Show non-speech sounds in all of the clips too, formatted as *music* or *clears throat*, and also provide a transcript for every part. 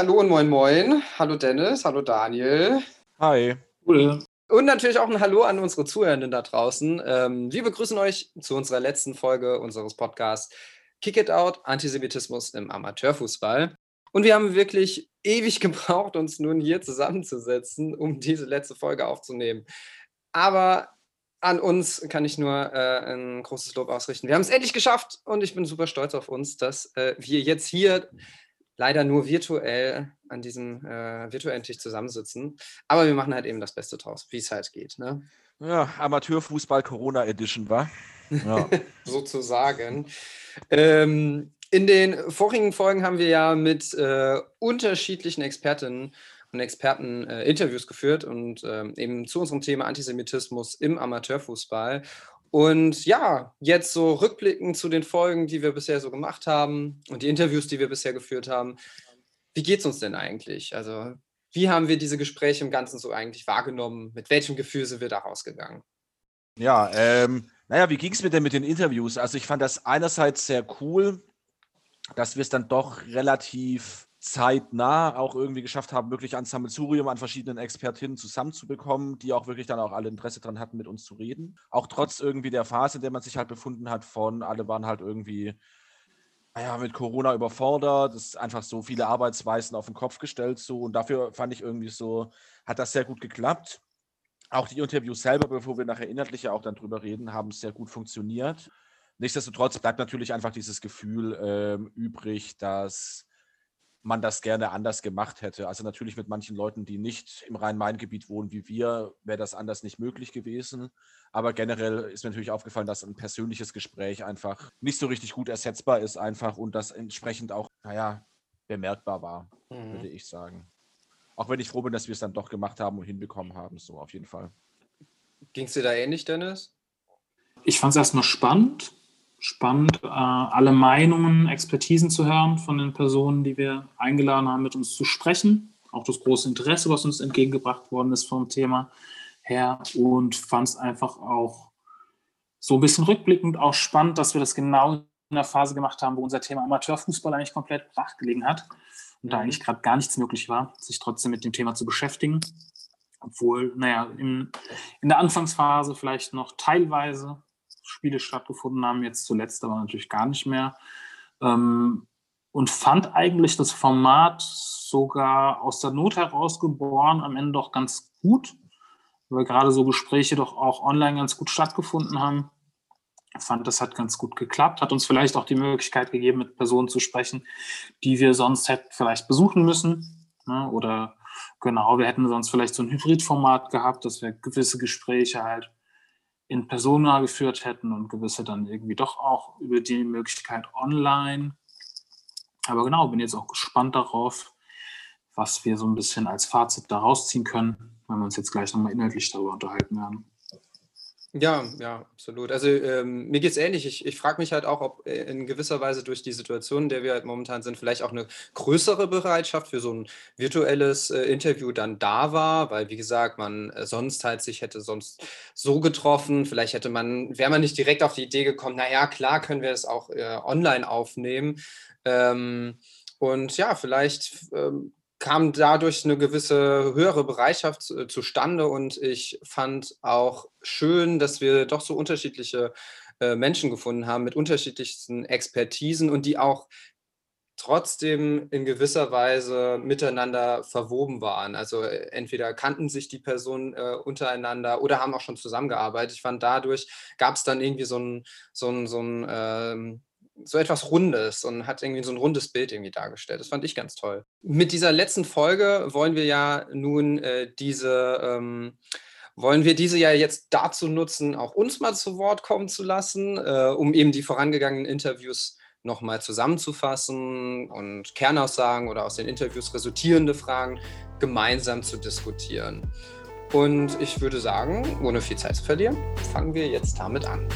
Hallo und moin moin. Hallo Dennis, hallo Daniel. Hi. Cool. Und natürlich auch ein Hallo an unsere Zuhörenden da draußen. Ähm, wir begrüßen euch zu unserer letzten Folge unseres Podcasts Kick It Out, Antisemitismus im Amateurfußball. Und wir haben wirklich ewig *laughs* gebraucht, uns nun hier zusammenzusetzen, um diese letzte Folge aufzunehmen. Aber an uns kann ich nur äh, ein großes Lob ausrichten. Wir haben es endlich geschafft und ich bin super stolz auf uns, dass äh, wir jetzt hier leider nur virtuell an diesem äh, virtuellen Tisch zusammensitzen. Aber wir machen halt eben das Beste draus, wie es halt geht. Ne? Ja, Amateurfußball Corona Edition war. Ja. *laughs* Sozusagen. Ähm, in den vorigen Folgen haben wir ja mit äh, unterschiedlichen Expertinnen und Experten äh, Interviews geführt und ähm, eben zu unserem Thema Antisemitismus im Amateurfußball. Und ja, jetzt so rückblickend zu den Folgen, die wir bisher so gemacht haben und die Interviews, die wir bisher geführt haben. Wie geht es uns denn eigentlich? Also, wie haben wir diese Gespräche im Ganzen so eigentlich wahrgenommen? Mit welchem Gefühl sind wir da rausgegangen? Ja, ähm, naja, wie ging es mir denn mit den Interviews? Also, ich fand das einerseits sehr cool, dass wir es dann doch relativ zeitnah auch irgendwie geschafft haben, wirklich ein Sammelsurium an verschiedenen Expertinnen zusammenzubekommen, die auch wirklich dann auch alle Interesse daran hatten, mit uns zu reden. Auch trotz irgendwie der Phase, in der man sich halt befunden hat, von alle waren halt irgendwie naja, mit Corona überfordert, es ist einfach so viele Arbeitsweisen auf den Kopf gestellt so und dafür fand ich irgendwie so, hat das sehr gut geklappt. Auch die Interviews selber, bevor wir nachher inhaltlich ja auch dann drüber reden, haben sehr gut funktioniert. Nichtsdestotrotz bleibt natürlich einfach dieses Gefühl ähm, übrig, dass man das gerne anders gemacht hätte. Also natürlich mit manchen Leuten, die nicht im Rhein-Main-Gebiet wohnen wie wir, wäre das anders nicht möglich gewesen. Aber generell ist mir natürlich aufgefallen, dass ein persönliches Gespräch einfach nicht so richtig gut ersetzbar ist, einfach und das entsprechend auch, naja, bemerkbar war, mhm. würde ich sagen. Auch wenn ich froh bin, dass wir es dann doch gemacht haben und hinbekommen haben, so auf jeden Fall. Ging es dir da ähnlich, Dennis? Ich fand es erstmal spannend spannend, äh, alle Meinungen, Expertisen zu hören von den Personen, die wir eingeladen haben, mit uns zu sprechen. Auch das große Interesse, was uns entgegengebracht worden ist vom Thema her. Und fand es einfach auch so ein bisschen rückblickend auch spannend, dass wir das genau in der Phase gemacht haben, wo unser Thema Amateurfußball eigentlich komplett brach gelegen hat und da mhm. eigentlich gerade gar nichts möglich war, sich trotzdem mit dem Thema zu beschäftigen. Obwohl, naja, in, in der Anfangsphase vielleicht noch teilweise Spiele stattgefunden haben, jetzt zuletzt aber natürlich gar nicht mehr. Ähm, und fand eigentlich das Format sogar aus der Not heraus geboren, am Ende doch ganz gut, weil gerade so Gespräche doch auch online ganz gut stattgefunden haben. Ich fand, das hat ganz gut geklappt, hat uns vielleicht auch die Möglichkeit gegeben, mit Personen zu sprechen, die wir sonst hätten vielleicht besuchen müssen. Ne? Oder genau, wir hätten sonst vielleicht so ein Hybridformat gehabt, dass wir gewisse Gespräche halt in Persona geführt hätten und gewisse dann irgendwie doch auch über die Möglichkeit online. Aber genau, bin jetzt auch gespannt darauf, was wir so ein bisschen als Fazit daraus ziehen können, wenn wir uns jetzt gleich nochmal inhaltlich darüber unterhalten werden. Ja, ja, absolut. Also ähm, mir geht es ähnlich. Ich, ich frage mich halt auch, ob äh, in gewisser Weise durch die Situation, in der wir halt momentan sind, vielleicht auch eine größere Bereitschaft für so ein virtuelles äh, Interview dann da war, weil wie gesagt, man äh, sonst halt sich hätte sonst so getroffen. Vielleicht hätte man, wäre man nicht direkt auf die Idee gekommen, naja, klar können wir es auch äh, online aufnehmen. Ähm, und ja, vielleicht ähm, kam dadurch eine gewisse höhere Bereitschaft äh, zustande und ich fand auch schön, dass wir doch so unterschiedliche äh, Menschen gefunden haben mit unterschiedlichsten Expertisen und die auch trotzdem in gewisser Weise miteinander verwoben waren. Also äh, entweder kannten sich die Personen äh, untereinander oder haben auch schon zusammengearbeitet. Ich fand, dadurch gab es dann irgendwie so ein, so ein, so ein ähm, so etwas Rundes und hat irgendwie so ein rundes Bild irgendwie dargestellt. Das fand ich ganz toll. Mit dieser letzten Folge wollen wir ja nun äh, diese, ähm, wollen wir diese ja jetzt dazu nutzen, auch uns mal zu Wort kommen zu lassen, äh, um eben die vorangegangenen Interviews nochmal zusammenzufassen und Kernaussagen oder aus den Interviews resultierende Fragen gemeinsam zu diskutieren. Und ich würde sagen, ohne viel Zeit zu verlieren, fangen wir jetzt damit an.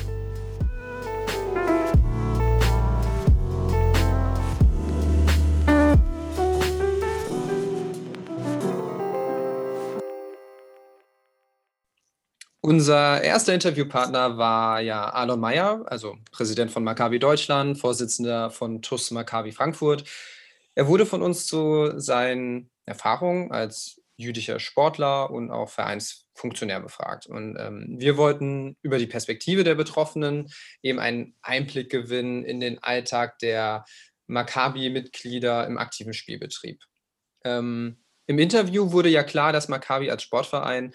Unser erster Interviewpartner war ja Alon Meyer, also Präsident von Maccabi Deutschland, Vorsitzender von TUS Maccabi Frankfurt. Er wurde von uns zu seinen Erfahrungen als jüdischer Sportler und auch Vereinsfunktionär befragt. Und ähm, wir wollten über die Perspektive der Betroffenen eben einen Einblick gewinnen in den Alltag der Maccabi-Mitglieder im aktiven Spielbetrieb. Ähm, Im Interview wurde ja klar, dass Maccabi als Sportverein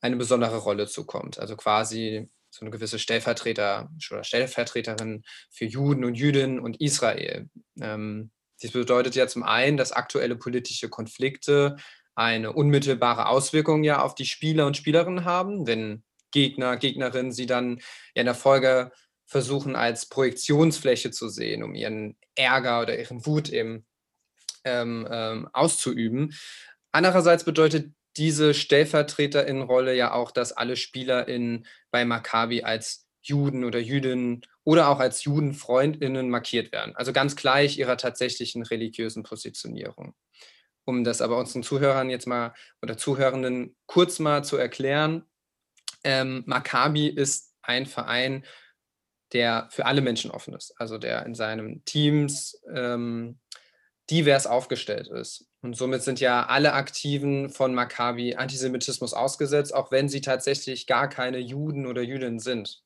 eine besondere Rolle zukommt. Also quasi so eine gewisse Stellvertreter oder Stellvertreterin für Juden und Jüdinnen und Israel. Ähm, dies bedeutet ja zum einen, dass aktuelle politische Konflikte eine unmittelbare Auswirkung ja auf die Spieler und Spielerinnen haben, wenn Gegner, Gegnerinnen sie dann ja in der Folge versuchen als Projektionsfläche zu sehen, um ihren Ärger oder ihren Wut eben ähm, ähm, auszuüben. Andererseits bedeutet diese Stellvertreterinnenrolle ja auch, dass alle SpielerInnen bei Maccabi als Juden oder Jüdinnen oder auch als Judenfreundinnen markiert werden. Also ganz gleich ihrer tatsächlichen religiösen Positionierung. Um das aber unseren Zuhörern jetzt mal oder Zuhörenden kurz mal zu erklären, ähm, Maccabi ist ein Verein, der für alle Menschen offen ist, also der in seinen Teams ähm, divers aufgestellt ist. Und somit sind ja alle Aktiven von Maccabi Antisemitismus ausgesetzt, auch wenn sie tatsächlich gar keine Juden oder Jüdinnen sind.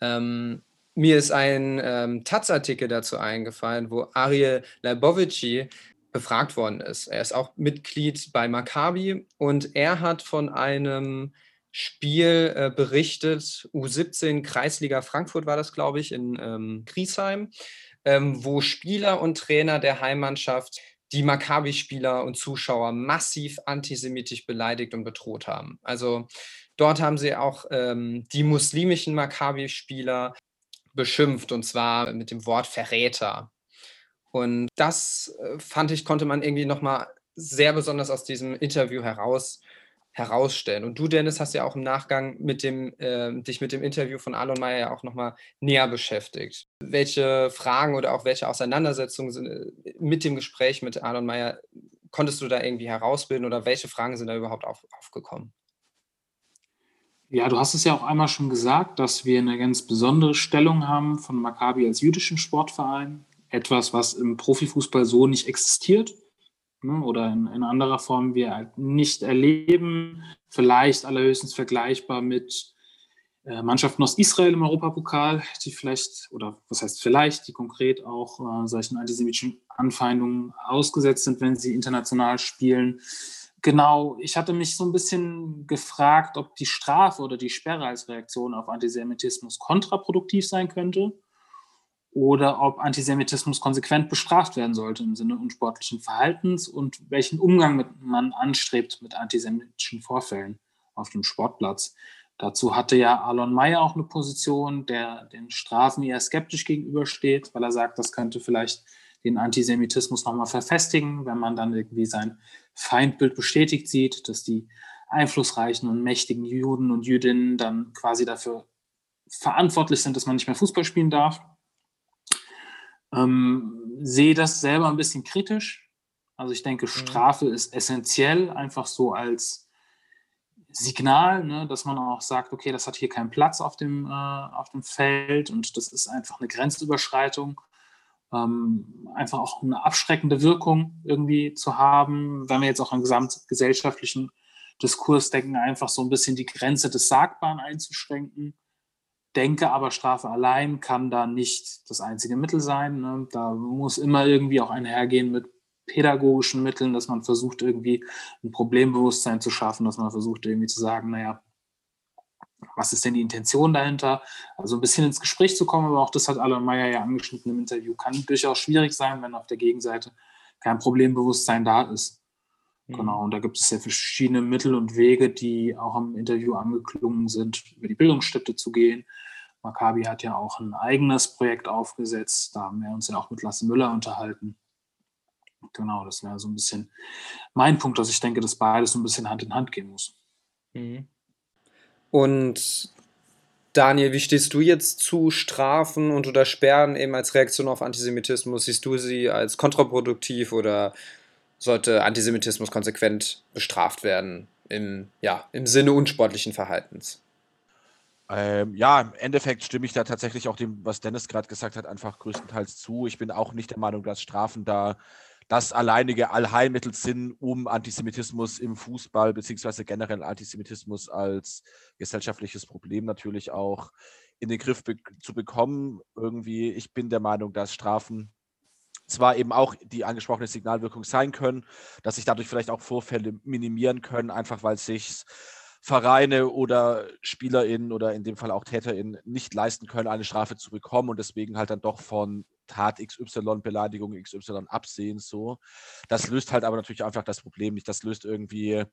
Ähm, mir ist ein ähm, Taz-Artikel dazu eingefallen, wo Ariel Leibovici befragt worden ist. Er ist auch Mitglied bei Maccabi und er hat von einem Spiel äh, berichtet, U17 Kreisliga Frankfurt war das, glaube ich, in ähm, Griesheim, ähm, wo Spieler und Trainer der Heimmannschaft die Maccabi-Spieler und Zuschauer massiv antisemitisch beleidigt und bedroht haben. Also dort haben sie auch ähm, die muslimischen Maccabi-Spieler beschimpft und zwar mit dem Wort Verräter. Und das äh, fand ich, konnte man irgendwie nochmal sehr besonders aus diesem Interview heraus herausstellen. Und du, Dennis, hast ja auch im Nachgang mit dem, äh, dich mit dem Interview von Alon Meyer ja auch nochmal näher beschäftigt. Welche Fragen oder auch welche Auseinandersetzungen sind äh, mit dem Gespräch mit Alon Meyer konntest du da irgendwie herausbilden oder welche Fragen sind da überhaupt auf, aufgekommen? Ja, du hast es ja auch einmal schon gesagt, dass wir eine ganz besondere Stellung haben von Maccabi als jüdischen Sportverein. Etwas, was im Profifußball so nicht existiert ne, oder in, in, anderer Form wir halt nicht erleben. Vielleicht allerhöchstens vergleichbar mit äh, Mannschaften aus Israel im Europapokal, die vielleicht, oder was heißt vielleicht, die konkret auch äh, solchen antisemitischen Anfeindungen ausgesetzt sind, wenn sie international spielen. Genau, ich hatte mich so ein bisschen gefragt, ob die Strafe oder die Sperre als Reaktion auf Antisemitismus kontraproduktiv sein könnte oder ob Antisemitismus konsequent bestraft werden sollte im Sinne unsportlichen Verhaltens und welchen Umgang mit, man anstrebt mit antisemitischen Vorfällen auf dem Sportplatz. Dazu hatte ja Alon Mayer auch eine Position, der den Strafen eher skeptisch gegenübersteht, weil er sagt, das könnte vielleicht den Antisemitismus nochmal verfestigen, wenn man dann irgendwie sein Feindbild bestätigt sieht, dass die einflussreichen und mächtigen Juden und Jüdinnen dann quasi dafür verantwortlich sind, dass man nicht mehr Fußball spielen darf. Ähm, sehe das selber ein bisschen kritisch. Also ich denke, mhm. Strafe mhm. ist essentiell, einfach so als Signal, ne, dass man auch sagt, okay, das hat hier keinen Platz auf dem, äh, auf dem Feld und das ist einfach eine Grenzüberschreitung. Ähm, einfach auch eine abschreckende Wirkung irgendwie zu haben, wenn wir jetzt auch an gesamtgesellschaftlichen Diskurs denken, einfach so ein bisschen die Grenze des Sagbaren einzuschränken denke aber, Strafe allein kann da nicht das einzige Mittel sein. Ne? Da muss immer irgendwie auch einhergehen mit pädagogischen Mitteln, dass man versucht, irgendwie ein Problembewusstsein zu schaffen, dass man versucht, irgendwie zu sagen, naja, was ist denn die Intention dahinter? Also ein bisschen ins Gespräch zu kommen, aber auch das hat Alan Meyer ja angeschnitten im Interview, kann durchaus schwierig sein, wenn auf der Gegenseite kein Problembewusstsein da ist. Mhm. Genau, und da gibt es ja verschiedene Mittel und Wege, die auch im Interview angeklungen sind, über die Bildungsstätte zu gehen, Maccabi hat ja auch ein eigenes Projekt aufgesetzt. Da haben wir uns ja auch mit Lasse Müller unterhalten. Genau, das wäre so ein bisschen mein Punkt, dass ich denke, dass beides so ein bisschen Hand in Hand gehen muss. Mhm. Und Daniel, wie stehst du jetzt zu Strafen und oder Sperren eben als Reaktion auf Antisemitismus? Siehst du sie als kontraproduktiv oder sollte Antisemitismus konsequent bestraft werden im, ja, im Sinne unsportlichen Verhaltens? Ähm, ja, im Endeffekt stimme ich da tatsächlich auch dem, was Dennis gerade gesagt hat, einfach größtenteils zu. Ich bin auch nicht der Meinung, dass Strafen da das alleinige Allheilmittel sind, um Antisemitismus im Fußball beziehungsweise generell Antisemitismus als gesellschaftliches Problem natürlich auch in den Griff be zu bekommen. Irgendwie, ich bin der Meinung, dass Strafen zwar eben auch die angesprochene Signalwirkung sein können, dass sich dadurch vielleicht auch Vorfälle minimieren können, einfach weil sich Vereine oder SpielerInnen oder in dem Fall auch TäterInnen nicht leisten können, eine Strafe zu bekommen und deswegen halt dann doch von Tat XY, Beleidigung XY absehen. So. Das löst halt aber natürlich einfach das Problem nicht. Das löst irgendwie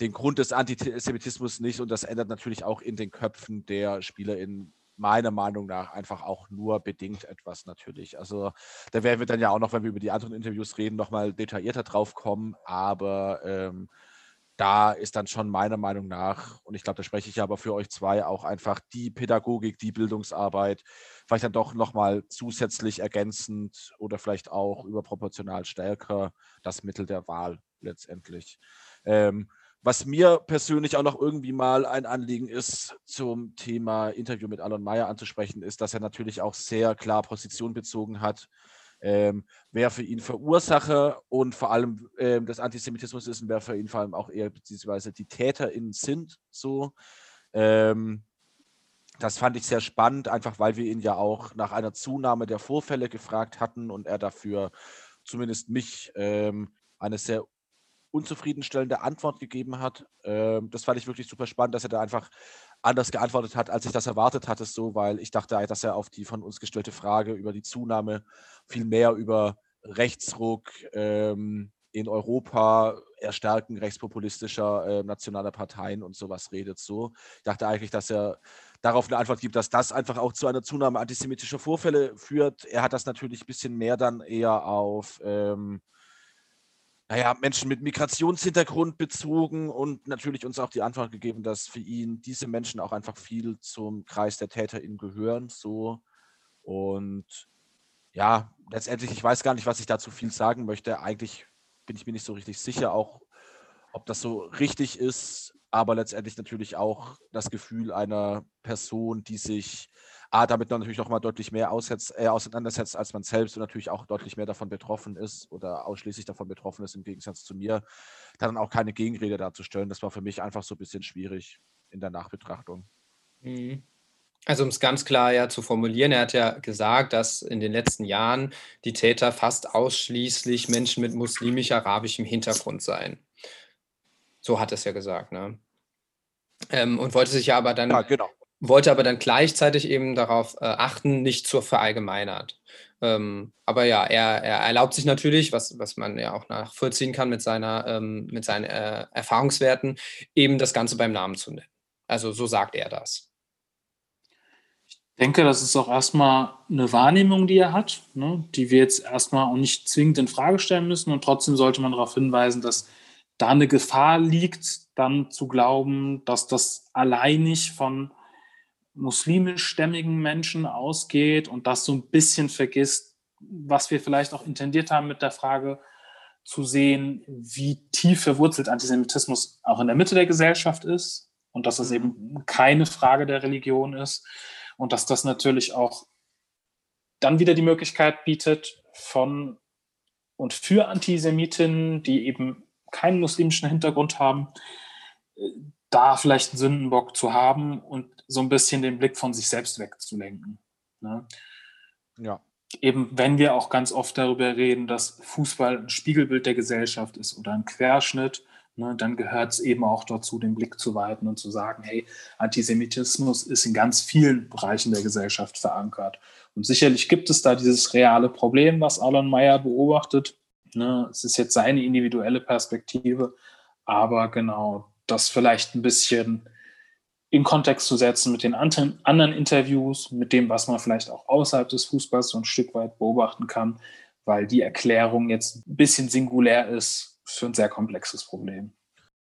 den Grund des Antisemitismus nicht und das ändert natürlich auch in den Köpfen der SpielerInnen meiner Meinung nach einfach auch nur bedingt etwas natürlich. Also da werden wir dann ja auch noch, wenn wir über die anderen Interviews reden, nochmal detaillierter drauf kommen. Aber ähm, da ist dann schon meiner Meinung nach, und ich glaube, da spreche ich aber für euch zwei, auch einfach die Pädagogik, die Bildungsarbeit, vielleicht dann doch nochmal zusätzlich ergänzend oder vielleicht auch überproportional stärker das Mittel der Wahl letztendlich. Ähm, was mir persönlich auch noch irgendwie mal ein Anliegen ist, zum Thema Interview mit Alon Meyer anzusprechen, ist, dass er natürlich auch sehr klar Position bezogen hat, ähm, wer für ihn Verursacher und vor allem ähm, des Antisemitismus ist und wer für ihn vor allem auch eher beziehungsweise die TäterInnen sind. So. Ähm, das fand ich sehr spannend, einfach weil wir ihn ja auch nach einer Zunahme der Vorfälle gefragt hatten und er dafür zumindest mich ähm, eine sehr unzufriedenstellende Antwort gegeben hat. Ähm, das fand ich wirklich super spannend, dass er da einfach anders geantwortet hat, als ich das erwartet hatte, so, weil ich dachte, dass er auf die von uns gestellte Frage über die Zunahme viel mehr über Rechtsruck ähm, in Europa, Erstärken rechtspopulistischer äh, nationaler Parteien und sowas redet. So, ich dachte eigentlich, dass er darauf eine Antwort gibt, dass das einfach auch zu einer Zunahme antisemitischer Vorfälle führt. Er hat das natürlich ein bisschen mehr dann eher auf ähm, naja, Menschen mit Migrationshintergrund bezogen und natürlich uns auch die Antwort gegeben, dass für ihn diese Menschen auch einfach viel zum Kreis der TäterInnen gehören. So. Und ja, letztendlich, ich weiß gar nicht, was ich dazu viel sagen möchte. Eigentlich bin ich mir nicht so richtig sicher, auch ob das so richtig ist, aber letztendlich natürlich auch das Gefühl einer Person, die sich A, damit natürlich noch mal deutlich mehr aussetzt, äh, auseinandersetzt, als man selbst und natürlich auch deutlich mehr davon betroffen ist oder ausschließlich davon betroffen ist, im Gegensatz zu mir, dann auch keine Gegenrede darzustellen. Das war für mich einfach so ein bisschen schwierig in der Nachbetrachtung. Mhm. Also um es ganz klar ja zu formulieren, er hat ja gesagt, dass in den letzten Jahren die Täter fast ausschließlich Menschen mit muslimisch-arabischem Hintergrund seien. So hat er es ja gesagt, ne? Ähm, und wollte sich ja aber dann ja, genau wollte aber dann gleichzeitig eben darauf äh, achten, nicht zur verallgemeinert. Ähm, aber ja, er, er, erlaubt sich natürlich, was, was man ja auch nachvollziehen kann mit, seiner, ähm, mit seinen äh, Erfahrungswerten, eben das Ganze beim Namen zu nennen. Also so sagt er das. Ich denke, das ist auch erstmal eine Wahrnehmung, die er hat, ne, die wir jetzt erstmal auch nicht zwingend in Frage stellen müssen. Und trotzdem sollte man darauf hinweisen, dass da eine Gefahr liegt, dann zu glauben, dass das alleinig von muslimischstämmigen Menschen ausgeht und das so ein bisschen vergisst, was wir vielleicht auch intendiert haben mit der Frage zu sehen, wie tief verwurzelt Antisemitismus auch in der Mitte der Gesellschaft ist und dass es mhm. eben keine Frage der Religion ist und dass das natürlich auch dann wieder die Möglichkeit bietet von und für Antisemitinnen, die eben keinen muslimischen Hintergrund haben, da vielleicht einen Sündenbock zu haben und so ein bisschen den Blick von sich selbst wegzulenken. Ne? Ja. Eben, wenn wir auch ganz oft darüber reden, dass Fußball ein Spiegelbild der Gesellschaft ist oder ein Querschnitt, ne, dann gehört es eben auch dazu, den Blick zu weiten und zu sagen, hey, Antisemitismus ist in ganz vielen Bereichen der Gesellschaft verankert. Und sicherlich gibt es da dieses reale Problem, was Alan Meyer beobachtet. Ne, es ist jetzt seine individuelle Perspektive, aber genau das vielleicht ein bisschen in Kontext zu setzen mit den anderen Interviews, mit dem, was man vielleicht auch außerhalb des Fußballs so ein Stück weit beobachten kann, weil die Erklärung jetzt ein bisschen singulär ist für ein sehr komplexes Problem.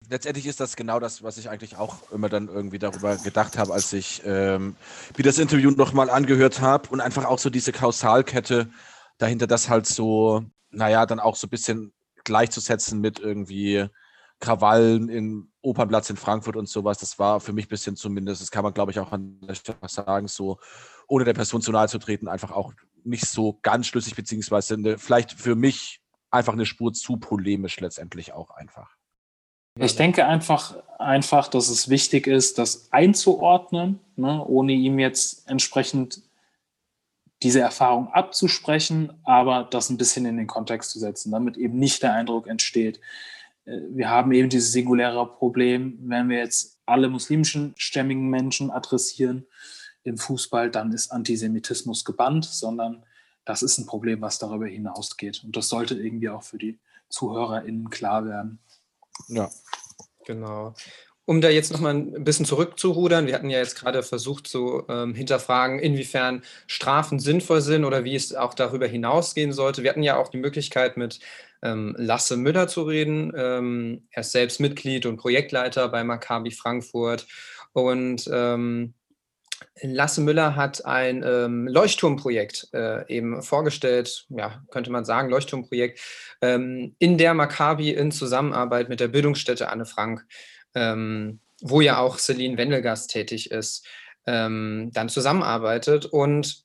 Letztendlich ist das genau das, was ich eigentlich auch immer dann irgendwie darüber gedacht habe, als ich ähm, mir das Interview nochmal angehört habe und einfach auch so diese Kausalkette dahinter, das halt so, naja, dann auch so ein bisschen gleichzusetzen mit irgendwie Krawallen im Opernplatz in Frankfurt und sowas. Das war für mich ein bisschen zumindest, das kann man glaube ich auch an der Stelle sagen, so ohne der Person zu nahe zu treten, einfach auch nicht so ganz schlüssig, beziehungsweise eine, vielleicht für mich einfach eine Spur zu polemisch letztendlich auch einfach. Ich denke einfach, einfach, dass es wichtig ist, das einzuordnen, ne, ohne ihm jetzt entsprechend diese Erfahrung abzusprechen, aber das ein bisschen in den Kontext zu setzen, damit eben nicht der Eindruck entsteht, äh, wir haben eben dieses singuläre Problem, wenn wir jetzt alle muslimischen stämmigen Menschen adressieren im Fußball, dann ist Antisemitismus gebannt, sondern das ist ein Problem, was darüber hinausgeht. Und das sollte irgendwie auch für die ZuhörerInnen klar werden. Ja, genau. Um da jetzt nochmal ein bisschen zurückzurudern, wir hatten ja jetzt gerade versucht zu ähm, hinterfragen, inwiefern Strafen sinnvoll sind oder wie es auch darüber hinausgehen sollte. Wir hatten ja auch die Möglichkeit, mit ähm, Lasse Müller zu reden. Ähm, er ist selbst Mitglied und Projektleiter bei Maccabi Frankfurt. Und ähm, Lasse Müller hat ein ähm, Leuchtturmprojekt äh, eben vorgestellt, ja, könnte man sagen, Leuchtturmprojekt, ähm, in der Maccabi in Zusammenarbeit mit der Bildungsstätte Anne Frank ähm, wo ja auch Celine Wendelgast tätig ist, ähm, dann zusammenarbeitet. Und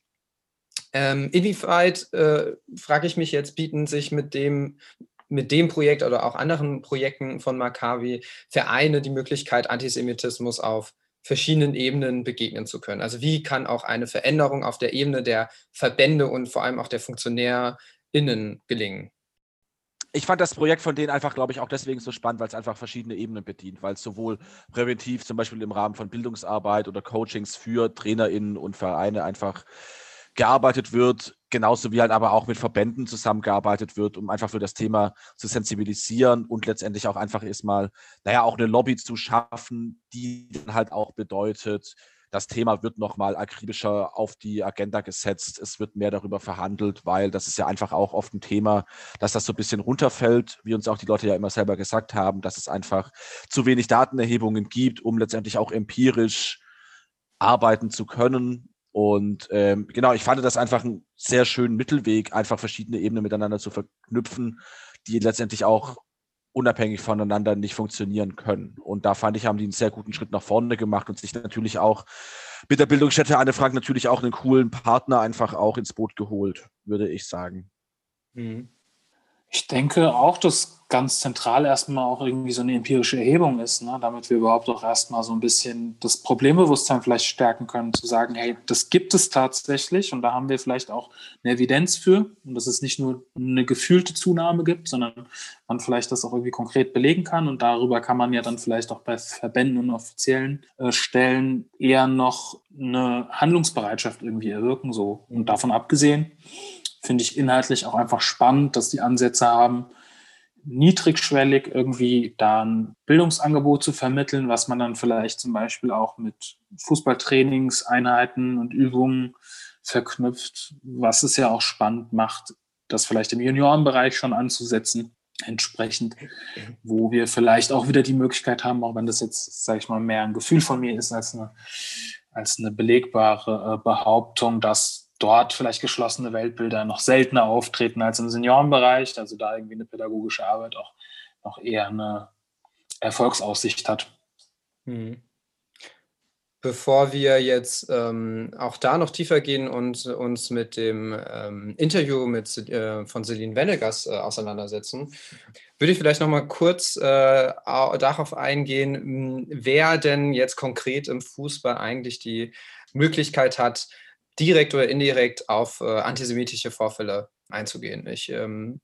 ähm, inwieweit, äh, frage ich mich jetzt, bieten sich mit dem, mit dem Projekt oder auch anderen Projekten von Maccabi Vereine die Möglichkeit, Antisemitismus auf verschiedenen Ebenen begegnen zu können. Also wie kann auch eine Veränderung auf der Ebene der Verbände und vor allem auch der FunktionärInnen gelingen? Ich fand das Projekt von denen einfach, glaube ich, auch deswegen so spannend, weil es einfach verschiedene Ebenen bedient, weil es sowohl präventiv, zum Beispiel im Rahmen von Bildungsarbeit oder Coachings für TrainerInnen und Vereine einfach gearbeitet wird, genauso wie halt aber auch mit Verbänden zusammengearbeitet wird, um einfach für das Thema zu sensibilisieren und letztendlich auch einfach erstmal, naja, auch eine Lobby zu schaffen, die dann halt auch bedeutet, das Thema wird nochmal akribischer auf die Agenda gesetzt. Es wird mehr darüber verhandelt, weil das ist ja einfach auch oft ein Thema, dass das so ein bisschen runterfällt, wie uns auch die Leute ja immer selber gesagt haben, dass es einfach zu wenig Datenerhebungen gibt, um letztendlich auch empirisch arbeiten zu können. Und ähm, genau, ich fand das einfach einen sehr schönen Mittelweg, einfach verschiedene Ebenen miteinander zu verknüpfen, die letztendlich auch unabhängig voneinander nicht funktionieren können. Und da fand ich, haben die einen sehr guten Schritt nach vorne gemacht und sich natürlich auch mit der Bildungsstätte Anne Frank natürlich auch einen coolen Partner einfach auch ins Boot geholt, würde ich sagen. Mhm. Ich denke auch, dass ganz zentral erstmal auch irgendwie so eine empirische Erhebung ist, ne? damit wir überhaupt auch erstmal so ein bisschen das Problembewusstsein vielleicht stärken können, zu sagen, hey, das gibt es tatsächlich und da haben wir vielleicht auch eine Evidenz für und dass es nicht nur eine gefühlte Zunahme gibt, sondern man vielleicht das auch irgendwie konkret belegen kann und darüber kann man ja dann vielleicht auch bei Verbänden und offiziellen äh, Stellen eher noch eine Handlungsbereitschaft irgendwie erwirken, so. Und davon abgesehen, finde ich inhaltlich auch einfach spannend, dass die Ansätze haben, niedrigschwellig irgendwie da ein Bildungsangebot zu vermitteln, was man dann vielleicht zum Beispiel auch mit Fußballtrainingseinheiten und Übungen verknüpft, was es ja auch spannend macht, das vielleicht im Juniorenbereich schon anzusetzen, entsprechend, wo wir vielleicht auch wieder die Möglichkeit haben, auch wenn das jetzt, sage ich mal, mehr ein Gefühl von mir ist als eine, als eine belegbare äh, Behauptung, dass dort vielleicht geschlossene Weltbilder noch seltener auftreten als im Seniorenbereich, also da irgendwie eine pädagogische Arbeit auch noch eher eine Erfolgsaussicht hat. Mhm. Bevor wir jetzt ähm, auch da noch tiefer gehen und uns mit dem ähm, Interview mit, äh, von Celine Venegas äh, auseinandersetzen, würde ich vielleicht noch mal kurz äh, darauf eingehen, wer denn jetzt konkret im Fußball eigentlich die Möglichkeit hat, direkt oder indirekt auf äh, antisemitische Vorfälle einzugehen. Ich ähm,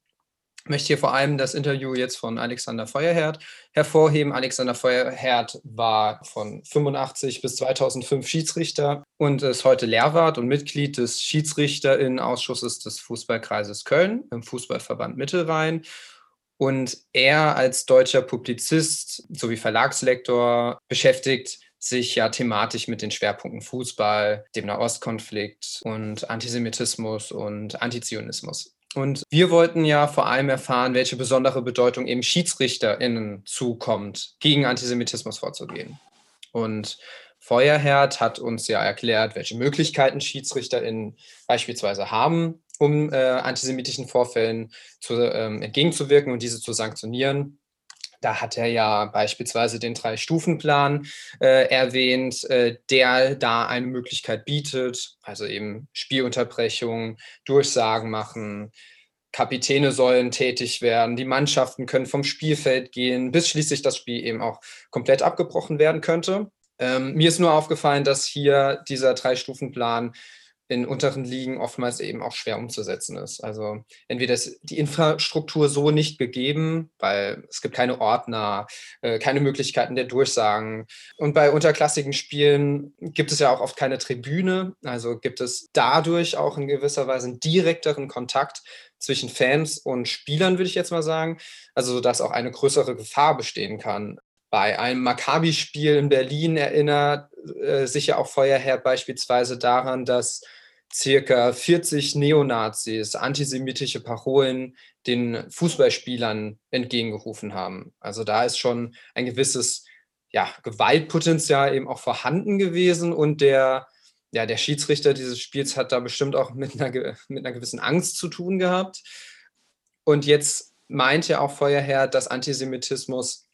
möchte hier vor allem das Interview jetzt von Alexander Feuerherd hervorheben. Alexander Feuerherd war von 85 bis 2005 Schiedsrichter und ist heute Lehrwart und Mitglied des Schiedsrichterinnenausschusses des Fußballkreises Köln im Fußballverband Mittelrhein. Und er als deutscher Publizist sowie Verlagslektor beschäftigt sich ja thematisch mit den Schwerpunkten Fußball, dem Nahostkonflikt und Antisemitismus und Antizionismus. Und wir wollten ja vor allem erfahren, welche besondere Bedeutung eben SchiedsrichterInnen zukommt, gegen Antisemitismus vorzugehen. Und Feuerherd hat uns ja erklärt, welche Möglichkeiten SchiedsrichterInnen beispielsweise haben, um äh, antisemitischen Vorfällen zu, ähm, entgegenzuwirken und diese zu sanktionieren. Da hat er ja beispielsweise den Drei-Stufen-Plan äh, erwähnt, äh, der da eine Möglichkeit bietet, also eben Spielunterbrechung, Durchsagen machen, Kapitäne sollen tätig werden, die Mannschaften können vom Spielfeld gehen, bis schließlich das Spiel eben auch komplett abgebrochen werden könnte. Ähm, mir ist nur aufgefallen, dass hier dieser Drei-Stufen-Plan in unteren Ligen oftmals eben auch schwer umzusetzen ist. Also entweder ist die Infrastruktur so nicht gegeben, weil es gibt keine Ordner, äh, keine Möglichkeiten der Durchsagen. Und bei unterklassigen Spielen gibt es ja auch oft keine Tribüne. Also gibt es dadurch auch in gewisser Weise einen direkteren Kontakt zwischen Fans und Spielern, würde ich jetzt mal sagen. Also dass auch eine größere Gefahr bestehen kann. Bei einem Maccabi-Spiel in Berlin erinnert äh, sich ja auch Feuerherr beispielsweise daran, dass circa 40 Neonazis antisemitische Parolen den Fußballspielern entgegengerufen haben. Also da ist schon ein gewisses ja, Gewaltpotenzial eben auch vorhanden gewesen und der, ja, der Schiedsrichter dieses Spiels hat da bestimmt auch mit einer, mit einer gewissen Angst zu tun gehabt. Und jetzt meint ja auch Feuerherr, dass Antisemitismus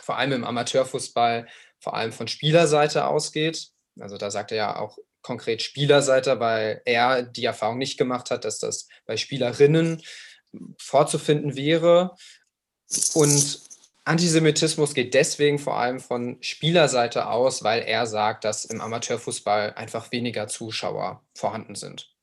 vor allem im Amateurfußball vor allem von Spielerseite ausgeht. Also da sagt er ja auch konkret Spielerseite, weil er die Erfahrung nicht gemacht hat, dass das bei Spielerinnen vorzufinden wäre. Und Antisemitismus geht deswegen vor allem von Spielerseite aus, weil er sagt, dass im Amateurfußball einfach weniger Zuschauer vorhanden sind.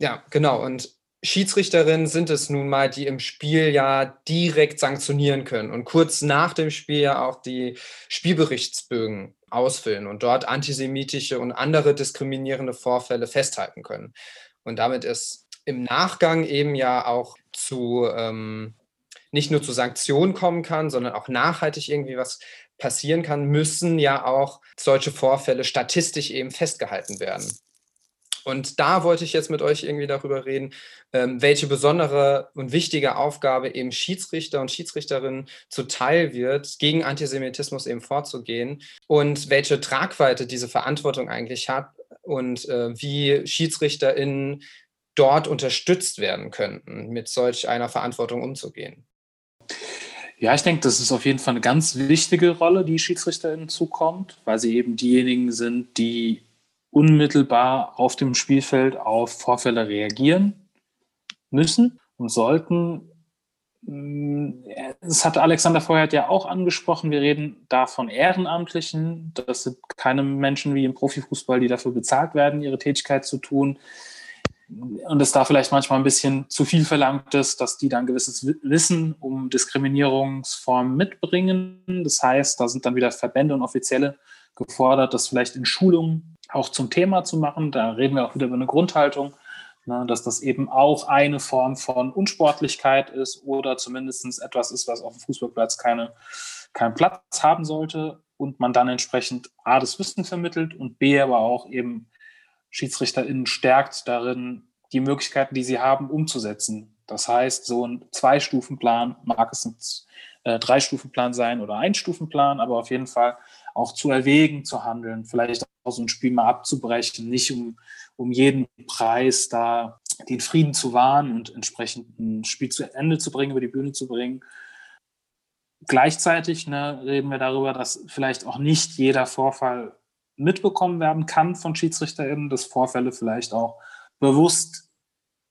Ja, genau. Und Schiedsrichterinnen sind es nun mal, die im Spiel ja direkt sanktionieren können und kurz nach dem Spiel ja auch die Spielberichtsbögen ausfüllen und dort antisemitische und andere diskriminierende Vorfälle festhalten können. Und damit ist im Nachgang eben ja auch zu ähm, nicht nur zu Sanktionen kommen kann, sondern auch nachhaltig irgendwie was passieren kann, müssen ja auch solche Vorfälle statistisch eben festgehalten werden. Und da wollte ich jetzt mit euch irgendwie darüber reden, ähm, welche besondere und wichtige Aufgabe eben Schiedsrichter und Schiedsrichterinnen zuteil wird, gegen Antisemitismus eben vorzugehen und welche Tragweite diese Verantwortung eigentlich hat und äh, wie SchiedsrichterInnen dort unterstützt werden könnten, mit solch einer Verantwortung umzugehen. Ja, ich denke, das ist auf jeden Fall eine ganz wichtige Rolle, die SchiedsrichterInnen zukommt, weil sie eben diejenigen sind, die unmittelbar auf dem Spielfeld auf Vorfälle reagieren müssen und sollten. Das hat Alexander vorher ja auch angesprochen. Wir reden da von Ehrenamtlichen. Das sind keine Menschen wie im Profifußball, die dafür bezahlt werden, ihre Tätigkeit zu tun. Und es da vielleicht manchmal ein bisschen zu viel verlangt ist, dass die dann gewisses Wissen um Diskriminierungsformen mitbringen. Das heißt, da sind dann wieder Verbände und Offizielle gefordert, das vielleicht in Schulungen auch zum Thema zu machen. Da reden wir auch wieder über eine Grundhaltung, ne, dass das eben auch eine Form von Unsportlichkeit ist oder zumindest etwas ist, was auf dem Fußballplatz keine, keinen Platz haben sollte und man dann entsprechend A, das Wissen vermittelt und B, aber auch eben SchiedsrichterInnen stärkt darin, die Möglichkeiten, die sie haben, umzusetzen. Das heißt, so ein Zwei-Stufen-Plan mag es ein äh, Drei-Stufen-Plan sein oder ein Stufenplan, aber auf jeden Fall auch zu erwägen, zu handeln, vielleicht auch so ein Spiel mal abzubrechen, nicht um, um jeden Preis da den Frieden zu wahren und entsprechend ein Spiel zu Ende zu bringen, über die Bühne zu bringen. Gleichzeitig ne, reden wir darüber, dass vielleicht auch nicht jeder Vorfall mitbekommen werden kann von SchiedsrichterInnen, dass Vorfälle vielleicht auch bewusst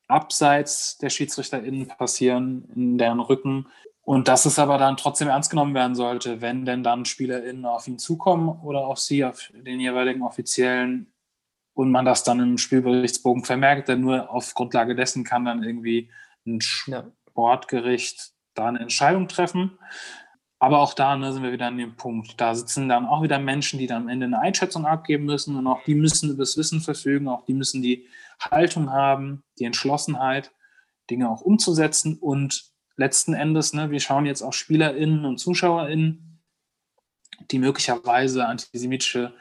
abseits der SchiedsrichterInnen passieren, in deren Rücken und dass es aber dann trotzdem ernst genommen werden sollte, wenn denn dann SpielerInnen auf ihn zukommen oder auf sie, auf den jeweiligen Offiziellen und man das dann im Spielberichtsbogen vermerkt, denn nur auf Grundlage dessen kann dann irgendwie ein Sportgericht da eine Entscheidung treffen. Aber auch da ne, sind wir wieder an dem Punkt. Da sitzen dann auch wieder Menschen, die dann am Ende eine Einschätzung abgeben müssen und auch die müssen über das Wissen verfügen, auch die müssen die Haltung haben, die Entschlossenheit, Dinge auch umzusetzen und letzten Endes, ne, wir schauen jetzt auf SpielerInnen und ZuschauerInnen, die möglicherweise antisemitische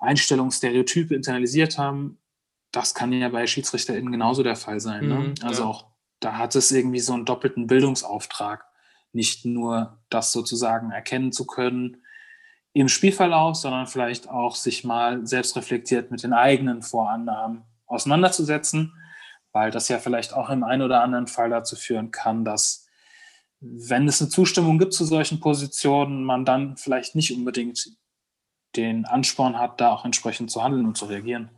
Einstellungsstereotype internalisiert haben. Das kann ja bei SchiedsrichterInnen genauso der Fall sein. Ne? Mhm, also ja. auch da hat es irgendwie so einen doppelten Bildungsauftrag. Nicht nur das sozusagen erkennen zu können im Spielverlauf, sondern vielleicht auch sich mal selbst reflektiert mit den eigenen Vorannahmen auseinanderzusetzen, weil das ja vielleicht auch im einen oder anderen Fall dazu führen kann, dass wenn es eine Zustimmung gibt zu solchen Positionen, man dann vielleicht nicht unbedingt den Ansporn hat, da auch entsprechend zu handeln und zu reagieren.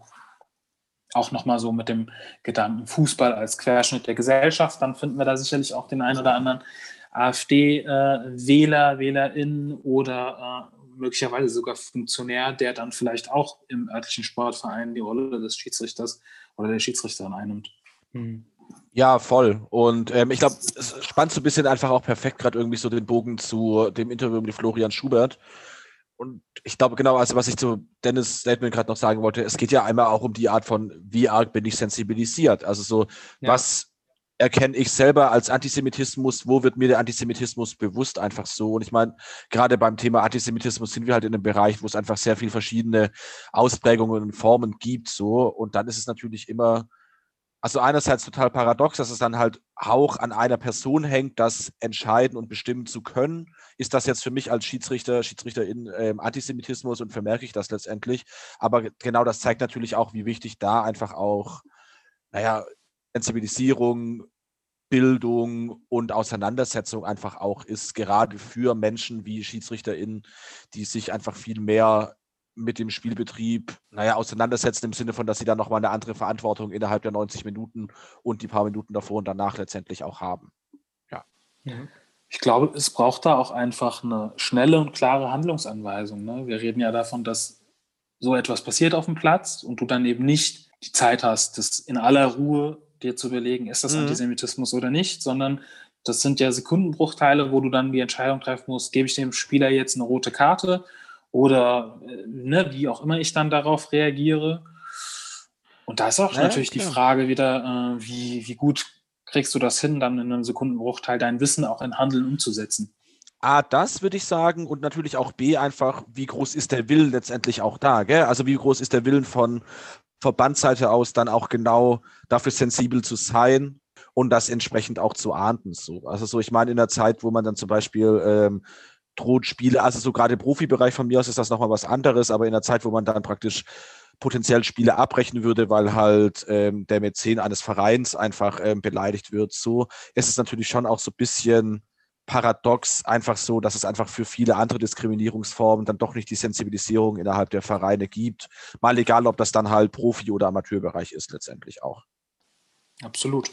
auch nochmal so mit dem Gedanken Fußball als Querschnitt der Gesellschaft, dann finden wir da sicherlich auch den einen oder anderen AfD-Wähler, äh, WählerInnen oder äh, möglicherweise sogar Funktionär, der dann vielleicht auch im örtlichen Sportverein die Rolle des Schiedsrichters oder der Schiedsrichterin einnimmt. Hm. Ja, voll. Und ähm, ich glaube, es spannt so ein bisschen einfach auch perfekt gerade irgendwie so den Bogen zu dem Interview mit Florian Schubert. Und ich glaube, genau, also was ich zu Dennis Statement gerade noch sagen wollte, es geht ja einmal auch um die Art von, wie arg bin ich sensibilisiert. Also so, ja. was erkenne ich selber als Antisemitismus, wo wird mir der Antisemitismus bewusst einfach so. Und ich meine, gerade beim Thema Antisemitismus sind wir halt in einem Bereich, wo es einfach sehr viel verschiedene Ausprägungen und Formen gibt, so. Und dann ist es natürlich immer, also einerseits total paradox, dass es dann halt auch an einer Person hängt, das entscheiden und bestimmen zu können. Ist das jetzt für mich als Schiedsrichter, Schiedsrichterin äh, Antisemitismus und vermerke ich das letztendlich? Aber genau das zeigt natürlich auch, wie wichtig da einfach auch, naja, Sensibilisierung, Bildung und Auseinandersetzung einfach auch ist, gerade für Menschen wie SchiedsrichterInnen, die sich einfach viel mehr mit dem Spielbetrieb, naja, auseinandersetzen im Sinne von, dass sie dann nochmal eine andere Verantwortung innerhalb der 90 Minuten und die paar Minuten davor und danach letztendlich auch haben. Ja. Mhm. Ich glaube, es braucht da auch einfach eine schnelle und klare Handlungsanweisung. Ne? Wir reden ja davon, dass so etwas passiert auf dem Platz und du dann eben nicht die Zeit hast, das in aller Ruhe dir zu überlegen, ist das mhm. Antisemitismus oder nicht, sondern das sind ja Sekundenbruchteile, wo du dann die Entscheidung treffen musst, gebe ich dem Spieler jetzt eine rote Karte oder äh, ne, wie auch immer ich dann darauf reagiere. Und da ist auch ja, natürlich klar. die Frage wieder, äh, wie, wie gut kriegst du das hin, dann in einem Sekundenbruchteil dein Wissen auch in Handeln umzusetzen. A, das würde ich sagen und natürlich auch B, einfach, wie groß ist der Willen letztendlich auch da, gell? Also wie groß ist der Willen von, Verbandsseite aus dann auch genau dafür sensibel zu sein und das entsprechend auch zu ahnden. So. Also so, ich meine, in der Zeit, wo man dann zum Beispiel ähm, droht Spiele, also so gerade im Profibereich von mir aus ist das nochmal was anderes, aber in der Zeit, wo man dann praktisch potenziell Spiele abbrechen würde, weil halt ähm, der Mäzen eines Vereins einfach ähm, beleidigt wird, so ist es natürlich schon auch so ein bisschen paradox einfach so, dass es einfach für viele andere Diskriminierungsformen dann doch nicht die Sensibilisierung innerhalb der Vereine gibt. Mal egal, ob das dann halt Profi- oder Amateurbereich ist, letztendlich auch. Absolut.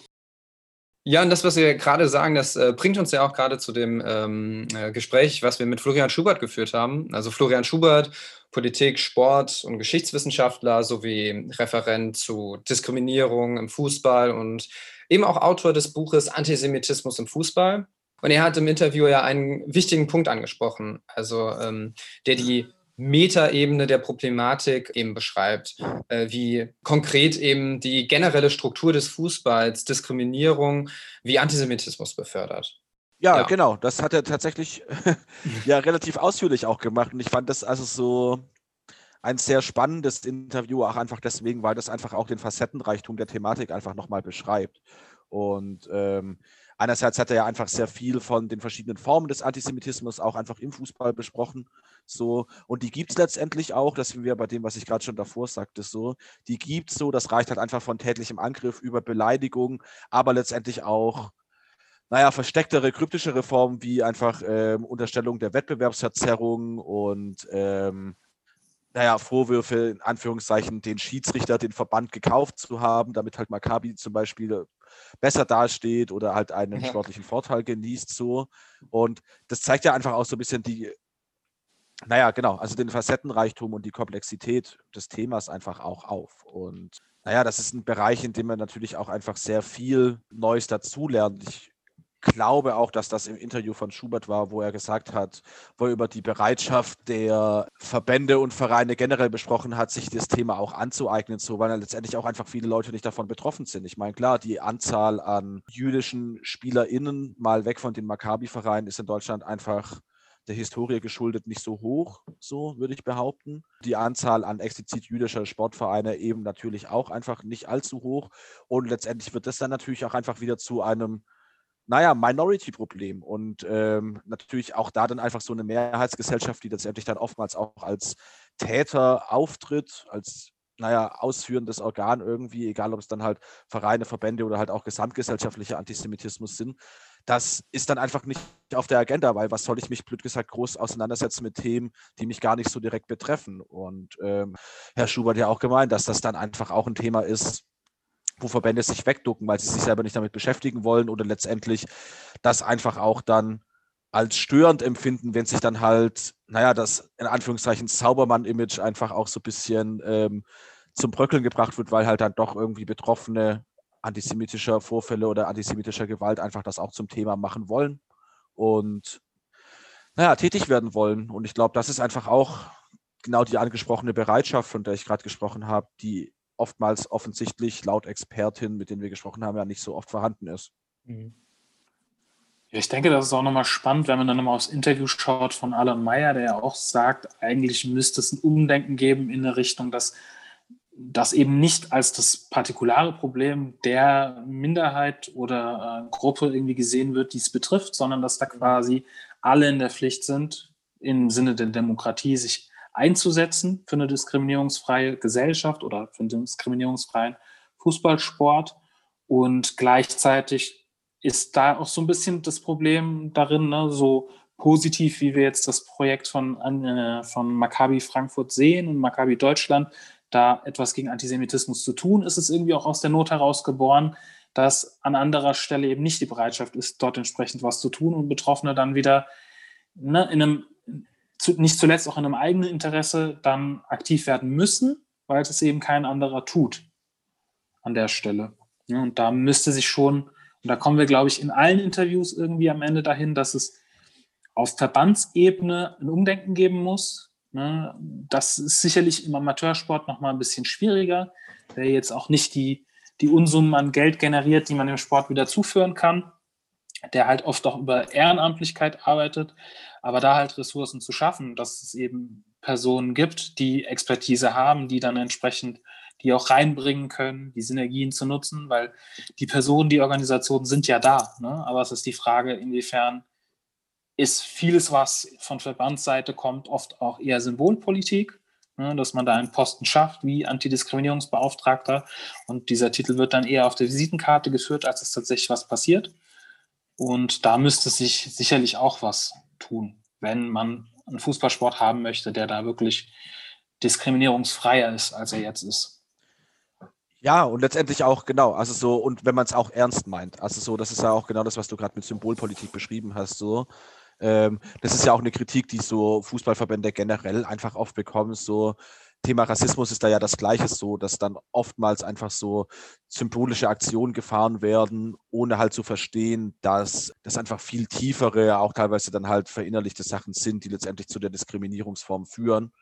Ja, und das, was wir gerade sagen, das äh, bringt uns ja auch gerade zu dem ähm, äh, Gespräch, was wir mit Florian Schubert geführt haben. Also Florian Schubert, Politik, Sport und Geschichtswissenschaftler sowie Referent zu Diskriminierung im Fußball und eben auch Autor des Buches Antisemitismus im Fußball. Und er hat im Interview ja einen wichtigen Punkt angesprochen, also ähm, der die Metaebene der Problematik eben beschreibt, äh, wie konkret eben die generelle Struktur des Fußballs Diskriminierung wie Antisemitismus befördert. Ja, ja. genau. Das hat er tatsächlich *laughs* ja relativ ausführlich auch gemacht. Und ich fand das also so ein sehr spannendes Interview, auch einfach deswegen, weil das einfach auch den Facettenreichtum der Thematik einfach nochmal beschreibt. Und ähm, einerseits hat er ja einfach sehr viel von den verschiedenen Formen des Antisemitismus auch einfach im Fußball besprochen. So, und die gibt es letztendlich auch, das sind wir bei dem, was ich gerade schon davor sagte, so, die gibt es so, das reicht halt einfach von tätlichem Angriff über Beleidigung, aber letztendlich auch, naja, verstecktere, kryptischere Formen wie einfach ähm, Unterstellung der Wettbewerbsverzerrung und ähm, naja, Vorwürfe in Anführungszeichen, den Schiedsrichter, den Verband gekauft zu haben, damit halt Maccabi zum Beispiel besser dasteht oder halt einen ja. sportlichen Vorteil genießt so. Und das zeigt ja einfach auch so ein bisschen die, naja, genau, also den Facettenreichtum und die Komplexität des Themas einfach auch auf. Und naja, das ist ein Bereich, in dem man natürlich auch einfach sehr viel Neues dazulernt. Ich glaube auch, dass das im Interview von Schubert war, wo er gesagt hat, wo er über die Bereitschaft der Verbände und Vereine generell besprochen hat, sich das Thema auch anzueignen, so weil letztendlich auch einfach viele Leute nicht davon betroffen sind. Ich meine, klar, die Anzahl an jüdischen SpielerInnen, mal weg von den Maccabi-Vereinen, ist in Deutschland einfach der Historie geschuldet nicht so hoch, so würde ich behaupten. Die Anzahl an explizit jüdischer Sportvereine eben natürlich auch einfach nicht allzu hoch. Und letztendlich wird das dann natürlich auch einfach wieder zu einem naja, Minority-Problem und ähm, natürlich auch da dann einfach so eine Mehrheitsgesellschaft, die letztendlich dann oftmals auch als Täter auftritt, als naja, ausführendes Organ irgendwie, egal ob es dann halt Vereine, Verbände oder halt auch gesamtgesellschaftlicher Antisemitismus sind. Das ist dann einfach nicht auf der Agenda, weil was soll ich mich blöd gesagt groß auseinandersetzen mit Themen, die mich gar nicht so direkt betreffen. Und ähm, Herr Schubert ja auch gemeint, dass das dann einfach auch ein Thema ist, wo Verbände sich wegducken, weil sie sich selber nicht damit beschäftigen wollen oder letztendlich das einfach auch dann als störend empfinden, wenn sich dann halt, naja, das in Anführungszeichen Zaubermann-Image einfach auch so ein bisschen ähm, zum Bröckeln gebracht wird, weil halt dann doch irgendwie Betroffene antisemitischer Vorfälle oder antisemitischer Gewalt einfach das auch zum Thema machen wollen und naja, tätig werden wollen. Und ich glaube, das ist einfach auch genau die angesprochene Bereitschaft, von der ich gerade gesprochen habe, die oftmals offensichtlich laut Expertin, mit denen wir gesprochen haben, ja nicht so oft vorhanden ist. Mhm. Ja, ich denke, das ist auch nochmal spannend, wenn man dann nochmal aufs Interview schaut von Alan Meyer, der ja auch sagt, eigentlich müsste es ein Umdenken geben in der Richtung, dass das eben nicht als das partikulare Problem der Minderheit oder äh, Gruppe irgendwie gesehen wird, die es betrifft, sondern dass da quasi alle in der Pflicht sind, im Sinne der Demokratie sich einzusetzen für eine diskriminierungsfreie Gesellschaft oder für einen diskriminierungsfreien Fußballsport. Und gleichzeitig ist da auch so ein bisschen das Problem darin, ne, so positiv, wie wir jetzt das Projekt von, äh, von Maccabi Frankfurt sehen und Maccabi Deutschland, da etwas gegen Antisemitismus zu tun, ist es irgendwie auch aus der Not heraus geboren, dass an anderer Stelle eben nicht die Bereitschaft ist, dort entsprechend was zu tun und Betroffene dann wieder ne, in einem, zu, nicht zuletzt auch in einem eigenen Interesse dann aktiv werden müssen, weil es eben kein anderer tut an der Stelle. Ja, und da müsste sich schon und da kommen wir, glaube ich, in allen Interviews irgendwie am Ende dahin, dass es auf Verbandsebene ein Umdenken geben muss. Ne? Das ist sicherlich im Amateursport noch mal ein bisschen schwieriger, der jetzt auch nicht die, die Unsummen an Geld generiert, die man dem Sport wieder zuführen kann, der halt oft auch über Ehrenamtlichkeit arbeitet, aber da halt Ressourcen zu schaffen, dass es eben Personen gibt, die Expertise haben, die dann entsprechend die auch reinbringen können, die Synergien zu nutzen, weil die Personen, die Organisationen sind ja da. Ne? Aber es ist die Frage, inwiefern ist vieles, was von Verbandsseite kommt, oft auch eher Symbolpolitik, ne? dass man da einen Posten schafft wie Antidiskriminierungsbeauftragter und dieser Titel wird dann eher auf der Visitenkarte geführt, als es tatsächlich was passiert. Und da müsste sich sicherlich auch was tun, wenn man einen Fußballsport haben möchte, der da wirklich diskriminierungsfreier ist, als er jetzt ist. Ja, und letztendlich auch, genau, also so, und wenn man es auch ernst meint, also so, das ist ja auch genau das, was du gerade mit Symbolpolitik beschrieben hast, so. Ähm, das ist ja auch eine Kritik, die so Fußballverbände generell einfach oft bekommen, so. Thema Rassismus ist da ja das Gleiche so, dass dann oftmals einfach so symbolische Aktionen gefahren werden, ohne halt zu verstehen, dass das einfach viel tiefere, auch teilweise dann halt verinnerlichte Sachen sind, die letztendlich zu der Diskriminierungsform führen.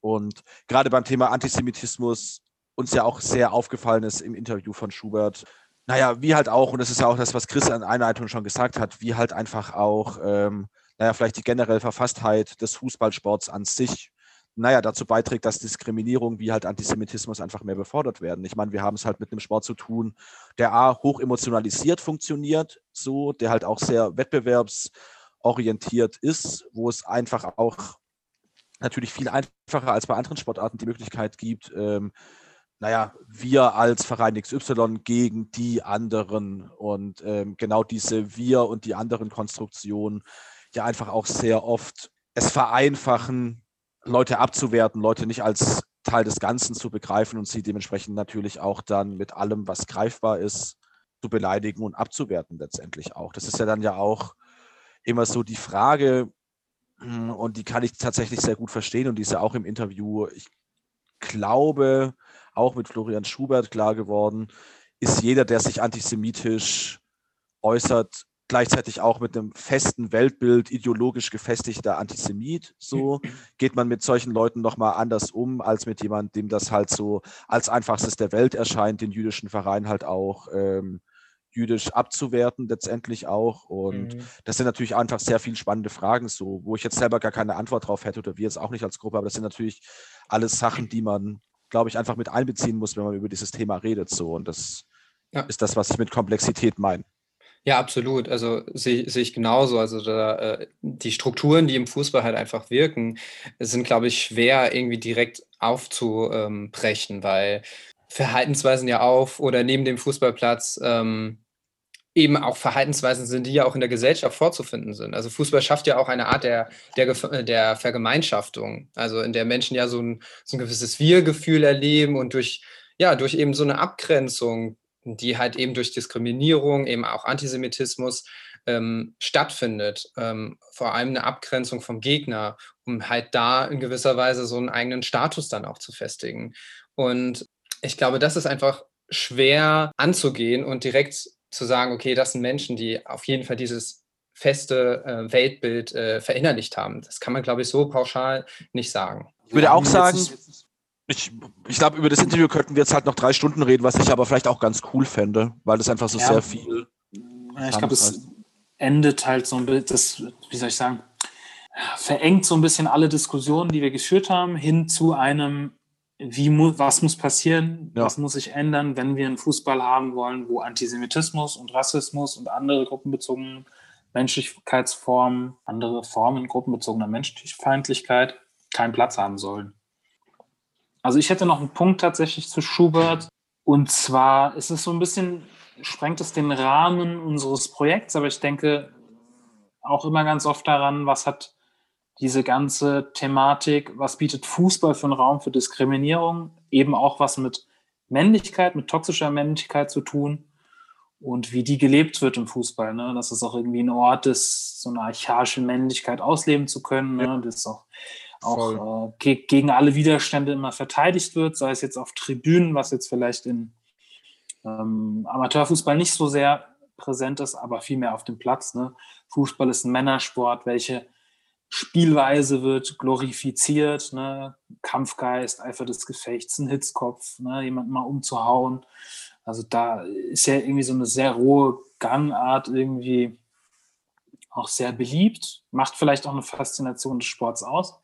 Und gerade beim Thema Antisemitismus uns ja auch sehr aufgefallen ist im Interview von Schubert. Naja, wie halt auch, und das ist ja auch das, was Chris an Einleitung schon gesagt hat, wie halt einfach auch, ähm, naja, vielleicht die generelle Verfasstheit des Fußballsports an sich, naja, dazu beiträgt, dass Diskriminierung wie halt Antisemitismus einfach mehr befordert werden. Ich meine, wir haben es halt mit einem Sport zu tun, der A, hoch emotionalisiert funktioniert, so, der halt auch sehr wettbewerbsorientiert ist, wo es einfach auch natürlich viel einfacher als bei anderen Sportarten die Möglichkeit gibt, ähm, naja, wir als Verein XY gegen die anderen und ähm, genau diese wir und die anderen Konstruktionen ja einfach auch sehr oft es vereinfachen, Leute abzuwerten, Leute nicht als Teil des Ganzen zu begreifen und sie dementsprechend natürlich auch dann mit allem, was greifbar ist, zu beleidigen und abzuwerten letztendlich auch. Das ist ja dann ja auch immer so die Frage, hm, und die kann ich tatsächlich sehr gut verstehen und die ist ja auch im Interview, ich glaube, auch mit Florian Schubert klar geworden, ist jeder, der sich antisemitisch äußert, gleichzeitig auch mit einem festen Weltbild ideologisch gefestigter Antisemit. So *laughs* geht man mit solchen Leuten nochmal anders um, als mit jemandem, dem das halt so als einfachstes der Welt erscheint, den jüdischen Verein halt auch ähm, jüdisch abzuwerten, letztendlich auch. Und mhm. das sind natürlich einfach sehr viele spannende Fragen, so, wo ich jetzt selber gar keine Antwort drauf hätte oder wir jetzt auch nicht als Gruppe, aber das sind natürlich alles Sachen, die man glaube ich, einfach mit einbeziehen muss, wenn man über dieses Thema redet. So. Und das ja. ist das, was ich mit Komplexität meine. Ja, absolut. Also sehe sehe ich genauso. Also da, äh, die Strukturen, die im Fußball halt einfach wirken, sind, glaube ich, schwer irgendwie direkt aufzubrechen, weil Verhaltensweisen ja auf oder neben dem Fußballplatz ähm, eben auch Verhaltensweisen sind, die ja auch in der Gesellschaft vorzufinden sind. Also Fußball schafft ja auch eine Art der, der, der Vergemeinschaftung, also in der Menschen ja so ein, so ein gewisses Wir-Gefühl erleben und durch, ja, durch eben so eine Abgrenzung die halt eben durch Diskriminierung, eben auch Antisemitismus ähm, stattfindet. Ähm, vor allem eine Abgrenzung vom Gegner, um halt da in gewisser Weise so einen eigenen Status dann auch zu festigen. Und ich glaube, das ist einfach schwer anzugehen und direkt zu sagen, okay, das sind Menschen, die auf jeden Fall dieses feste äh, Weltbild äh, verinnerlicht haben. Das kann man, glaube ich, so pauschal nicht sagen. Ich würde auch sagen, ich, ich glaube, über das Interview könnten wir jetzt halt noch drei Stunden reden, was ich aber vielleicht auch ganz cool fände, weil das einfach so ja, sehr viel. Ja, ich glaube, es endet halt so ein bisschen, das, wie soll ich sagen, verengt so ein bisschen alle Diskussionen, die wir geführt haben, hin zu einem, wie mu was muss passieren, ja. was muss sich ändern, wenn wir einen Fußball haben wollen, wo Antisemitismus und Rassismus und andere gruppenbezogene Menschlichkeitsformen, andere Formen gruppenbezogener Menschlichkeitsfeindlichkeit keinen Platz haben sollen. Also ich hätte noch einen Punkt tatsächlich zu Schubert. Und zwar ist es so ein bisschen, sprengt es den Rahmen unseres Projekts, aber ich denke auch immer ganz oft daran, was hat diese ganze Thematik, was bietet Fußball für einen Raum für Diskriminierung, eben auch was mit Männlichkeit, mit toxischer Männlichkeit zu tun und wie die gelebt wird im Fußball. Ne? Dass es auch irgendwie ein Ort ist, so eine archaische Männlichkeit ausleben zu können. Ne? Das ist auch auch äh, ge gegen alle Widerstände immer verteidigt wird, sei es jetzt auf Tribünen, was jetzt vielleicht in ähm, Amateurfußball nicht so sehr präsent ist, aber vielmehr auf dem Platz. Ne? Fußball ist ein Männersport, welche Spielweise wird glorifiziert, ne? Kampfgeist, Eifer des Gefechts, ein Hitzkopf, ne? jemanden mal umzuhauen. Also da ist ja irgendwie so eine sehr rohe Gangart irgendwie auch sehr beliebt, macht vielleicht auch eine Faszination des Sports aus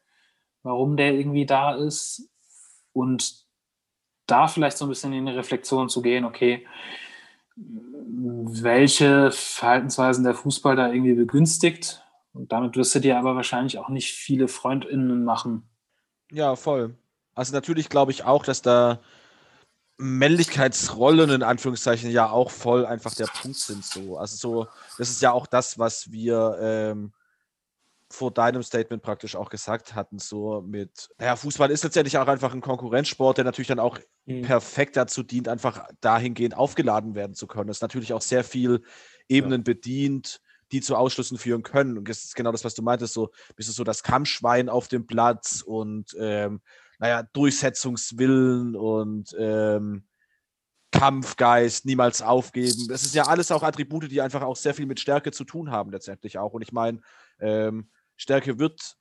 warum der irgendwie da ist und da vielleicht so ein bisschen in die Reflexion zu gehen, okay, welche Verhaltensweisen der Fußball da irgendwie begünstigt. Und damit wirst du dir aber wahrscheinlich auch nicht viele FreundInnen machen. Ja, voll. Also natürlich glaube ich auch, dass da Männlichkeitsrollen in Anführungszeichen ja auch voll einfach der Punkt sind. So. Also so, das ist ja auch das, was wir ähm, vor deinem Statement praktisch auch gesagt hatten, so mit, naja, Fußball ist letztendlich auch einfach ein Konkurrenzsport, der natürlich dann auch mhm. perfekt dazu dient, einfach dahingehend aufgeladen werden zu können. Das ist natürlich auch sehr viel Ebenen ja. bedient, die zu Ausschlüssen führen können. Und das ist genau das, was du meintest, so bist du so das Kampfschwein auf dem Platz und ähm, naja, Durchsetzungswillen und ähm, Kampfgeist, niemals aufgeben. Das ist ja alles auch Attribute, die einfach auch sehr viel mit Stärke zu tun haben, letztendlich auch. Und ich meine, ähm, Stärke wird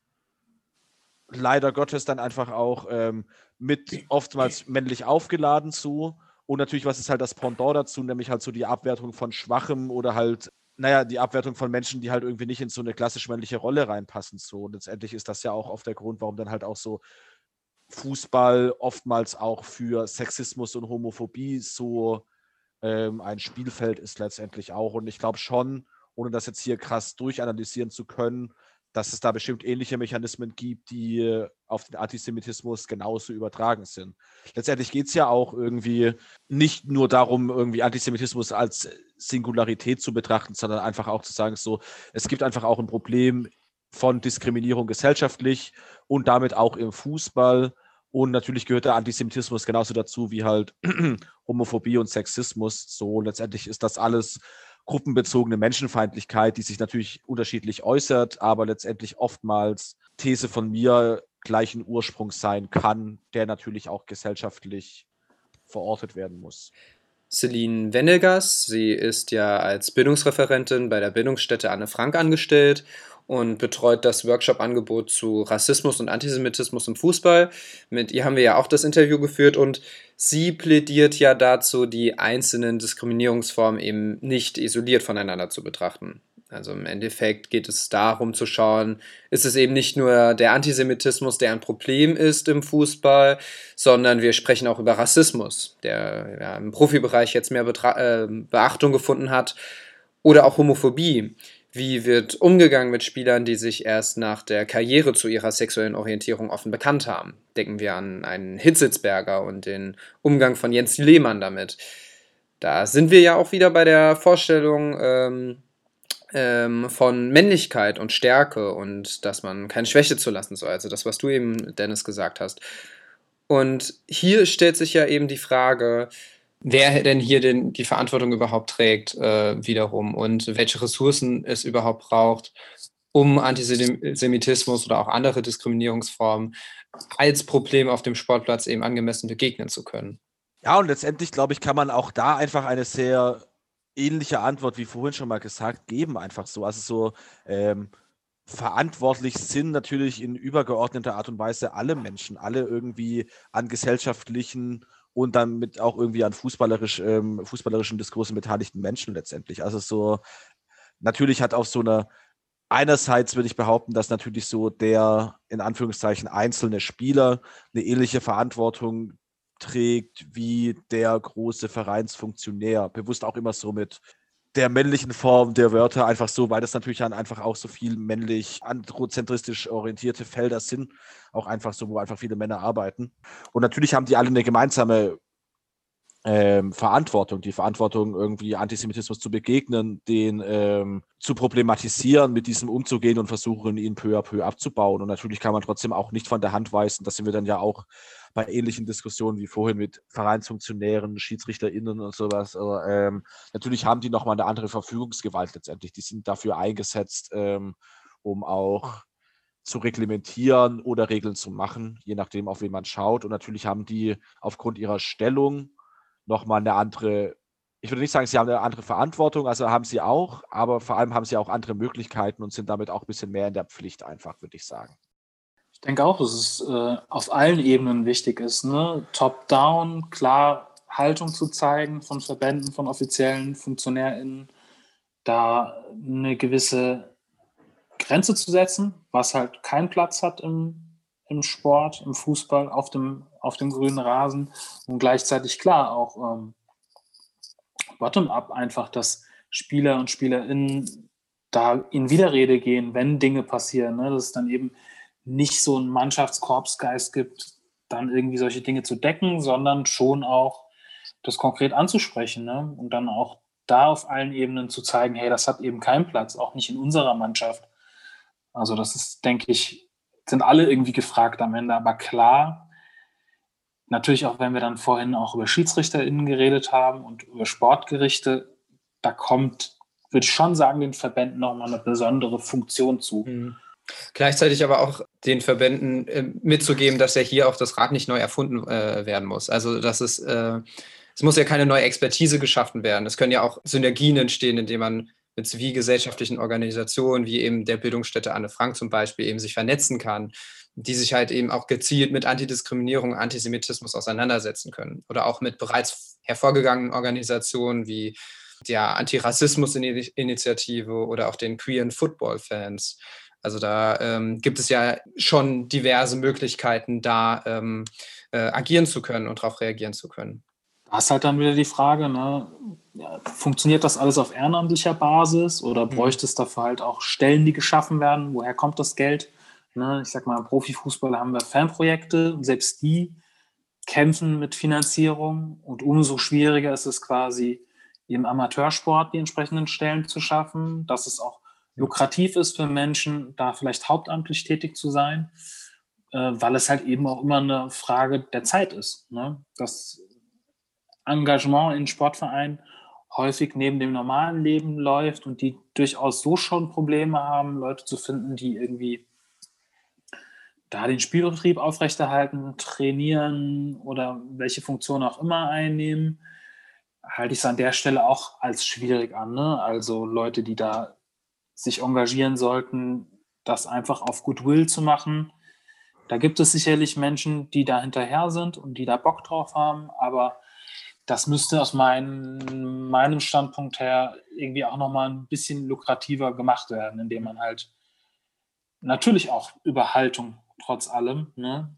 leider Gottes dann einfach auch ähm, mit oftmals männlich aufgeladen zu. Und natürlich, was ist halt das Pendant dazu, nämlich halt so die Abwertung von Schwachem oder halt, naja, die Abwertung von Menschen, die halt irgendwie nicht in so eine klassisch männliche Rolle reinpassen. So. Und letztendlich ist das ja auch oft der Grund, warum dann halt auch so Fußball oftmals auch für Sexismus und Homophobie so ähm, ein Spielfeld ist letztendlich auch. Und ich glaube schon, ohne das jetzt hier krass durchanalysieren zu können, dass es da bestimmt ähnliche Mechanismen gibt, die äh, auf den Antisemitismus genauso übertragen sind. Letztendlich geht es ja auch irgendwie nicht nur darum, irgendwie Antisemitismus als Singularität zu betrachten, sondern einfach auch zu sagen, so, es gibt einfach auch ein Problem von Diskriminierung gesellschaftlich und damit auch im Fußball. Und natürlich gehört der Antisemitismus genauso dazu wie halt *clears throat* Homophobie und Sexismus. So letztendlich ist das alles gruppenbezogene Menschenfeindlichkeit, die sich natürlich unterschiedlich äußert, aber letztendlich oftmals These von mir gleichen Ursprungs sein kann, der natürlich auch gesellschaftlich verortet werden muss. Celine Wendelgas, sie ist ja als Bildungsreferentin bei der Bildungsstätte Anne Frank angestellt und betreut das Workshop-Angebot zu Rassismus und Antisemitismus im Fußball. Mit ihr haben wir ja auch das Interview geführt und sie plädiert ja dazu, die einzelnen Diskriminierungsformen eben nicht isoliert voneinander zu betrachten. Also im Endeffekt geht es darum zu schauen, ist es eben nicht nur der Antisemitismus, der ein Problem ist im Fußball, sondern wir sprechen auch über Rassismus, der ja, im Profibereich jetzt mehr Betra äh, Beachtung gefunden hat Oder auch Homophobie. Wie wird umgegangen mit Spielern, die sich erst nach der Karriere zu ihrer sexuellen Orientierung offen bekannt haben? Denken wir an einen Hitzitzberger und den Umgang von Jens Lehmann damit. Da sind wir ja auch wieder bei der Vorstellung ähm, ähm, von Männlichkeit und Stärke und dass man keine Schwäche zulassen soll. Also das, was du eben, Dennis, gesagt hast. Und hier stellt sich ja eben die Frage, wer denn hier denn die Verantwortung überhaupt trägt, äh, wiederum und welche Ressourcen es überhaupt braucht, um Antisemitismus oder auch andere Diskriminierungsformen als Problem auf dem Sportplatz eben angemessen begegnen zu können. Ja, und letztendlich, glaube ich, kann man auch da einfach eine sehr ähnliche Antwort wie vorhin schon mal gesagt geben, einfach so. Also so ähm, verantwortlich sind natürlich in übergeordneter Art und Weise alle Menschen, alle irgendwie an gesellschaftlichen und dann mit auch irgendwie an fußballerisch, ähm, fußballerischen Diskursen beteiligten Menschen letztendlich. Also so, natürlich hat auch so eine, einerseits würde ich behaupten, dass natürlich so der in Anführungszeichen einzelne Spieler eine ähnliche Verantwortung trägt wie der große Vereinsfunktionär. Bewusst auch immer so mit der männlichen Form der Wörter einfach so, weil das natürlich dann einfach auch so viel männlich androzentristisch orientierte Felder sind, auch einfach so, wo einfach viele Männer arbeiten. Und natürlich haben die alle eine gemeinsame ähm, Verantwortung, die Verantwortung, irgendwie Antisemitismus zu begegnen, den ähm, zu problematisieren, mit diesem umzugehen und versuchen, ihn peu à peu abzubauen. Und natürlich kann man trotzdem auch nicht von der Hand weisen, das sind wir dann ja auch bei ähnlichen Diskussionen wie vorhin mit Vereinsfunktionären, SchiedsrichterInnen und sowas. Aber, ähm, natürlich haben die nochmal eine andere Verfügungsgewalt letztendlich. Die sind dafür eingesetzt, ähm, um auch zu reglementieren oder Regeln zu machen, je nachdem, auf wen man schaut. Und natürlich haben die aufgrund ihrer Stellung nochmal eine andere, ich würde nicht sagen, sie haben eine andere Verantwortung, also haben sie auch, aber vor allem haben sie auch andere Möglichkeiten und sind damit auch ein bisschen mehr in der Pflicht einfach, würde ich sagen. Ich denke auch, dass es äh, auf allen Ebenen wichtig ist, ne? top-down, klar Haltung zu zeigen von Verbänden, von offiziellen FunktionärInnen, da eine gewisse Grenze zu setzen, was halt keinen Platz hat im, im Sport, im Fußball, auf dem, auf dem grünen Rasen und gleichzeitig klar auch ähm, bottom-up einfach, dass Spieler und SpielerInnen da in Widerrede gehen, wenn Dinge passieren. Ne? Das ist dann eben nicht so einen Mannschaftskorpsgeist gibt, dann irgendwie solche Dinge zu decken, sondern schon auch das konkret anzusprechen ne? und dann auch da auf allen Ebenen zu zeigen, hey, das hat eben keinen Platz, auch nicht in unserer Mannschaft. Also das ist, denke ich, sind alle irgendwie gefragt am Ende, aber klar, natürlich auch, wenn wir dann vorhin auch über SchiedsrichterInnen geredet haben und über Sportgerichte, da kommt, würde ich schon sagen, den Verbänden nochmal eine besondere Funktion zu. Mhm. Gleichzeitig aber auch den Verbänden äh, mitzugeben, dass ja hier auch das Rad nicht neu erfunden äh, werden muss. Also dass es, äh, es muss ja keine neue Expertise geschaffen werden. Es können ja auch Synergien entstehen, indem man mit zivilgesellschaftlichen Organisationen wie eben der Bildungsstätte Anne Frank zum Beispiel eben sich vernetzen kann, die sich halt eben auch gezielt mit Antidiskriminierung, Antisemitismus auseinandersetzen können. Oder auch mit bereits hervorgegangenen Organisationen wie der Antirassismus-Initiative oder auch den Queeren Football-Fans also da ähm, gibt es ja schon diverse Möglichkeiten, da ähm, äh, agieren zu können und darauf reagieren zu können. Da ist halt dann wieder die Frage, ne? funktioniert das alles auf ehrenamtlicher Basis oder mhm. bräuchte es dafür halt auch Stellen, die geschaffen werden? Woher kommt das Geld? Ne? Ich sag mal, im Profifußball haben wir Fanprojekte und selbst die kämpfen mit Finanzierung und umso schwieriger ist es quasi im Amateursport die entsprechenden Stellen zu schaffen. Das ist auch lukrativ ist für Menschen, da vielleicht hauptamtlich tätig zu sein, äh, weil es halt eben auch immer eine Frage der Zeit ist. Ne? Das Engagement in Sportvereinen häufig neben dem normalen Leben läuft und die durchaus so schon Probleme haben, Leute zu finden, die irgendwie da den Spielbetrieb aufrechterhalten, trainieren oder welche Funktion auch immer einnehmen, halte ich es an der Stelle auch als schwierig an. Ne? Also Leute, die da sich engagieren sollten, das einfach auf Goodwill zu machen. Da gibt es sicherlich Menschen, die da hinterher sind und die da Bock drauf haben, aber das müsste aus mein, meinem Standpunkt her irgendwie auch nochmal ein bisschen lukrativer gemacht werden, indem man halt natürlich auch über Haltung trotz allem ne,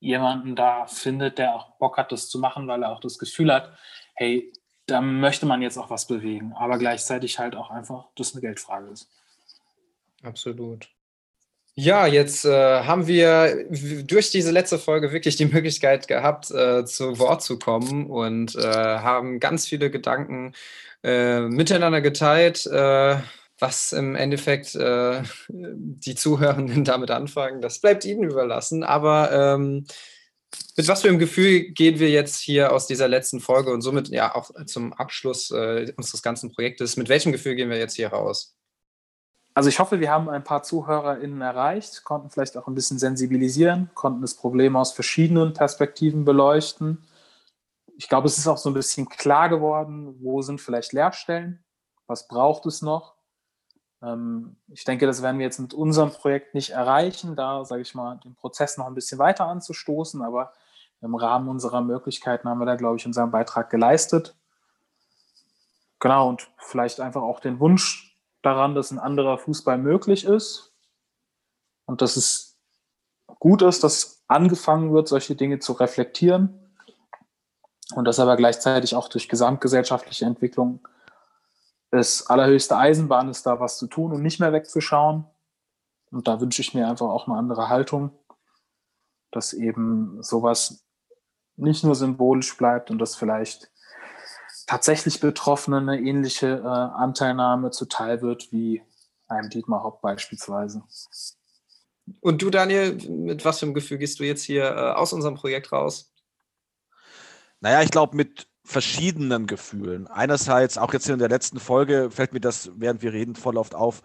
jemanden da findet, der auch Bock hat, das zu machen, weil er auch das Gefühl hat, hey, da möchte man jetzt auch was bewegen, aber gleichzeitig halt auch einfach, dass eine Geldfrage ist. Absolut. Ja, jetzt äh, haben wir durch diese letzte Folge wirklich die Möglichkeit gehabt, äh, zu Wort zu kommen und äh, haben ganz viele Gedanken äh, miteinander geteilt, äh, was im Endeffekt äh, die Zuhörenden *laughs* damit anfangen. Das bleibt ihnen überlassen. Aber ähm, mit was für einem Gefühl gehen wir jetzt hier aus dieser letzten Folge und somit ja auch zum Abschluss unseres ganzen Projektes? Mit welchem Gefühl gehen wir jetzt hier raus? Also ich hoffe, wir haben ein paar ZuhörerInnen erreicht, konnten vielleicht auch ein bisschen sensibilisieren, konnten das Problem aus verschiedenen Perspektiven beleuchten. Ich glaube, es ist auch so ein bisschen klar geworden, wo sind vielleicht Leerstellen, was braucht es noch. Ähm, ich denke, das werden wir jetzt mit unserem Projekt nicht erreichen, da, sage ich mal, den Prozess noch ein bisschen weiter anzustoßen, aber im Rahmen unserer Möglichkeiten haben wir da, glaube ich, unseren Beitrag geleistet. Genau, und vielleicht einfach auch den Wunsch daran, dass ein anderer Fußball möglich ist und dass es gut ist, dass angefangen wird, solche Dinge zu reflektieren und dass aber gleichzeitig auch durch gesamtgesellschaftliche Entwicklung es allerhöchste Eisenbahn ist, da was zu tun und nicht mehr wegzuschauen. Und da wünsche ich mir einfach auch eine andere Haltung, dass eben sowas nicht nur symbolisch bleibt und dass vielleicht tatsächlich Betroffenen eine ähnliche äh, Anteilnahme zuteil wird wie einem Dietmar Hopp beispielsweise. Und du, Daniel, mit was für einem Gefühl gehst du jetzt hier äh, aus unserem Projekt raus? Naja, ich glaube, mit verschiedenen Gefühlen. Einerseits, auch jetzt in der letzten Folge fällt mir das, während wir reden, voll oft auf,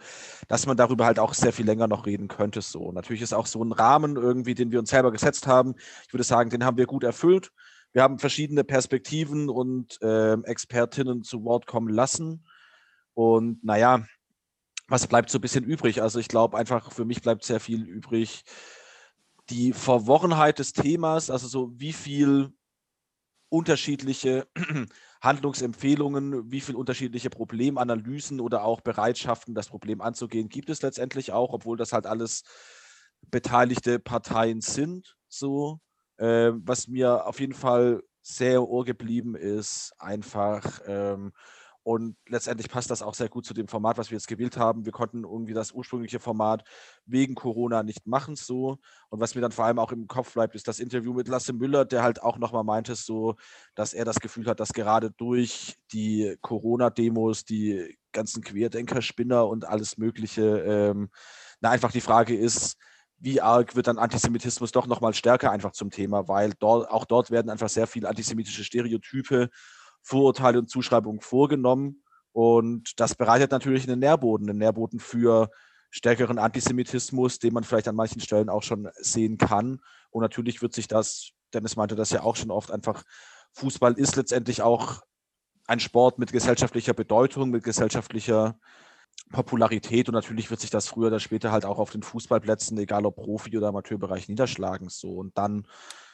dass man darüber halt auch sehr viel länger noch reden könnte. So, natürlich ist auch so ein Rahmen irgendwie, den wir uns selber gesetzt haben. Ich würde sagen, den haben wir gut erfüllt. Wir haben verschiedene Perspektiven und äh, Expertinnen zu Wort kommen lassen. Und naja, was bleibt so ein bisschen übrig? Also ich glaube einfach, für mich bleibt sehr viel übrig. Die Verworrenheit des Themas, also so wie viel unterschiedliche *clears throat* Handlungsempfehlungen, wie viel unterschiedliche Problemanalysen oder auch Bereitschaften, das Problem anzugehen, gibt es letztendlich auch, obwohl das halt alles beteiligte Parteien sind. So, äh, was mir auf jeden Fall sehr ohr geblieben ist, einfach. Ähm, und letztendlich passt das auch sehr gut zu dem Format, was wir jetzt gewählt haben. Wir konnten irgendwie das ursprüngliche Format wegen Corona nicht machen so. Und was mir dann vor allem auch im Kopf bleibt, ist das Interview mit Lasse Müller, der halt auch nochmal meinte, so, dass er das Gefühl hat, dass gerade durch die Corona-Demos, die ganzen Querdenker, Spinner und alles Mögliche, ähm, na, einfach die Frage ist, wie arg wird dann Antisemitismus doch nochmal stärker einfach zum Thema, weil dort, auch dort werden einfach sehr viele antisemitische Stereotype, Vorurteile und Zuschreibungen vorgenommen. Und das bereitet natürlich einen Nährboden, einen Nährboden für stärkeren Antisemitismus, den man vielleicht an manchen Stellen auch schon sehen kann. Und natürlich wird sich das, Dennis meinte das ja auch schon oft, einfach, Fußball ist letztendlich auch ein Sport mit gesellschaftlicher Bedeutung, mit gesellschaftlicher Popularität und natürlich wird sich das früher oder später halt auch auf den Fußballplätzen, egal ob Profi- oder Amateurbereich, niederschlagen. So und dann,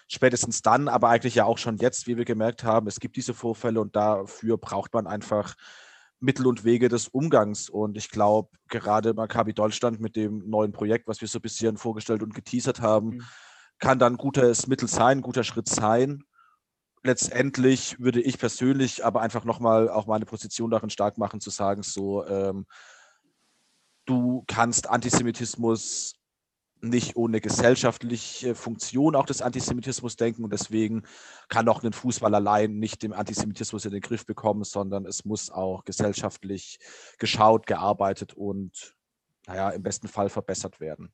spätestens dann, aber eigentlich ja auch schon jetzt, wie wir gemerkt haben, es gibt diese Vorfälle und dafür braucht man einfach Mittel und Wege des Umgangs. Und ich glaube, gerade Maccabi Deutschland mit dem neuen Projekt, was wir so ein bisschen vorgestellt und geteasert haben, mhm. kann dann ein gutes Mittel sein, ein guter Schritt sein. Letztendlich würde ich persönlich aber einfach nochmal auch meine Position darin stark machen, zu sagen, so, ähm, du kannst Antisemitismus nicht ohne gesellschaftliche Funktion auch des Antisemitismus denken und deswegen kann auch ein Fußball allein nicht den Antisemitismus in den Griff bekommen, sondern es muss auch gesellschaftlich geschaut, gearbeitet und naja, im besten Fall verbessert werden.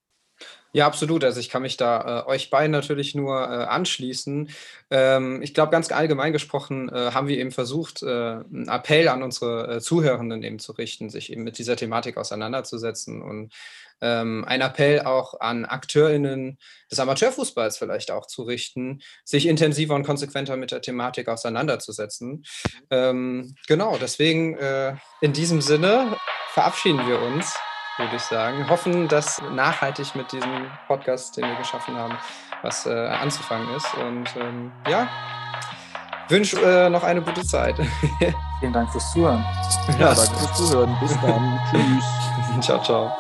Ja, absolut. Also ich kann mich da äh, euch beiden natürlich nur äh, anschließen. Ähm, ich glaube, ganz allgemein gesprochen äh, haben wir eben versucht, äh, einen Appell an unsere äh, Zuhörenden eben zu richten, sich eben mit dieser Thematik auseinanderzusetzen und ähm, ein Appell auch an AkteurInnen des Amateurfußballs vielleicht auch zu richten, sich intensiver und konsequenter mit der Thematik auseinanderzusetzen. Ähm, genau, deswegen äh, in diesem Sinne verabschieden wir uns würde ich sagen. Hoffen, dass nachhaltig mit diesem Podcast, den wir geschaffen haben, was äh, anzufangen ist. Und ähm, ja, wünsche äh, noch eine gute Zeit. Vielen Dank fürs Zuhören. Ja, danke fürs Zuhören. Bis dann. *laughs* Tschüss. Ciao, ciao.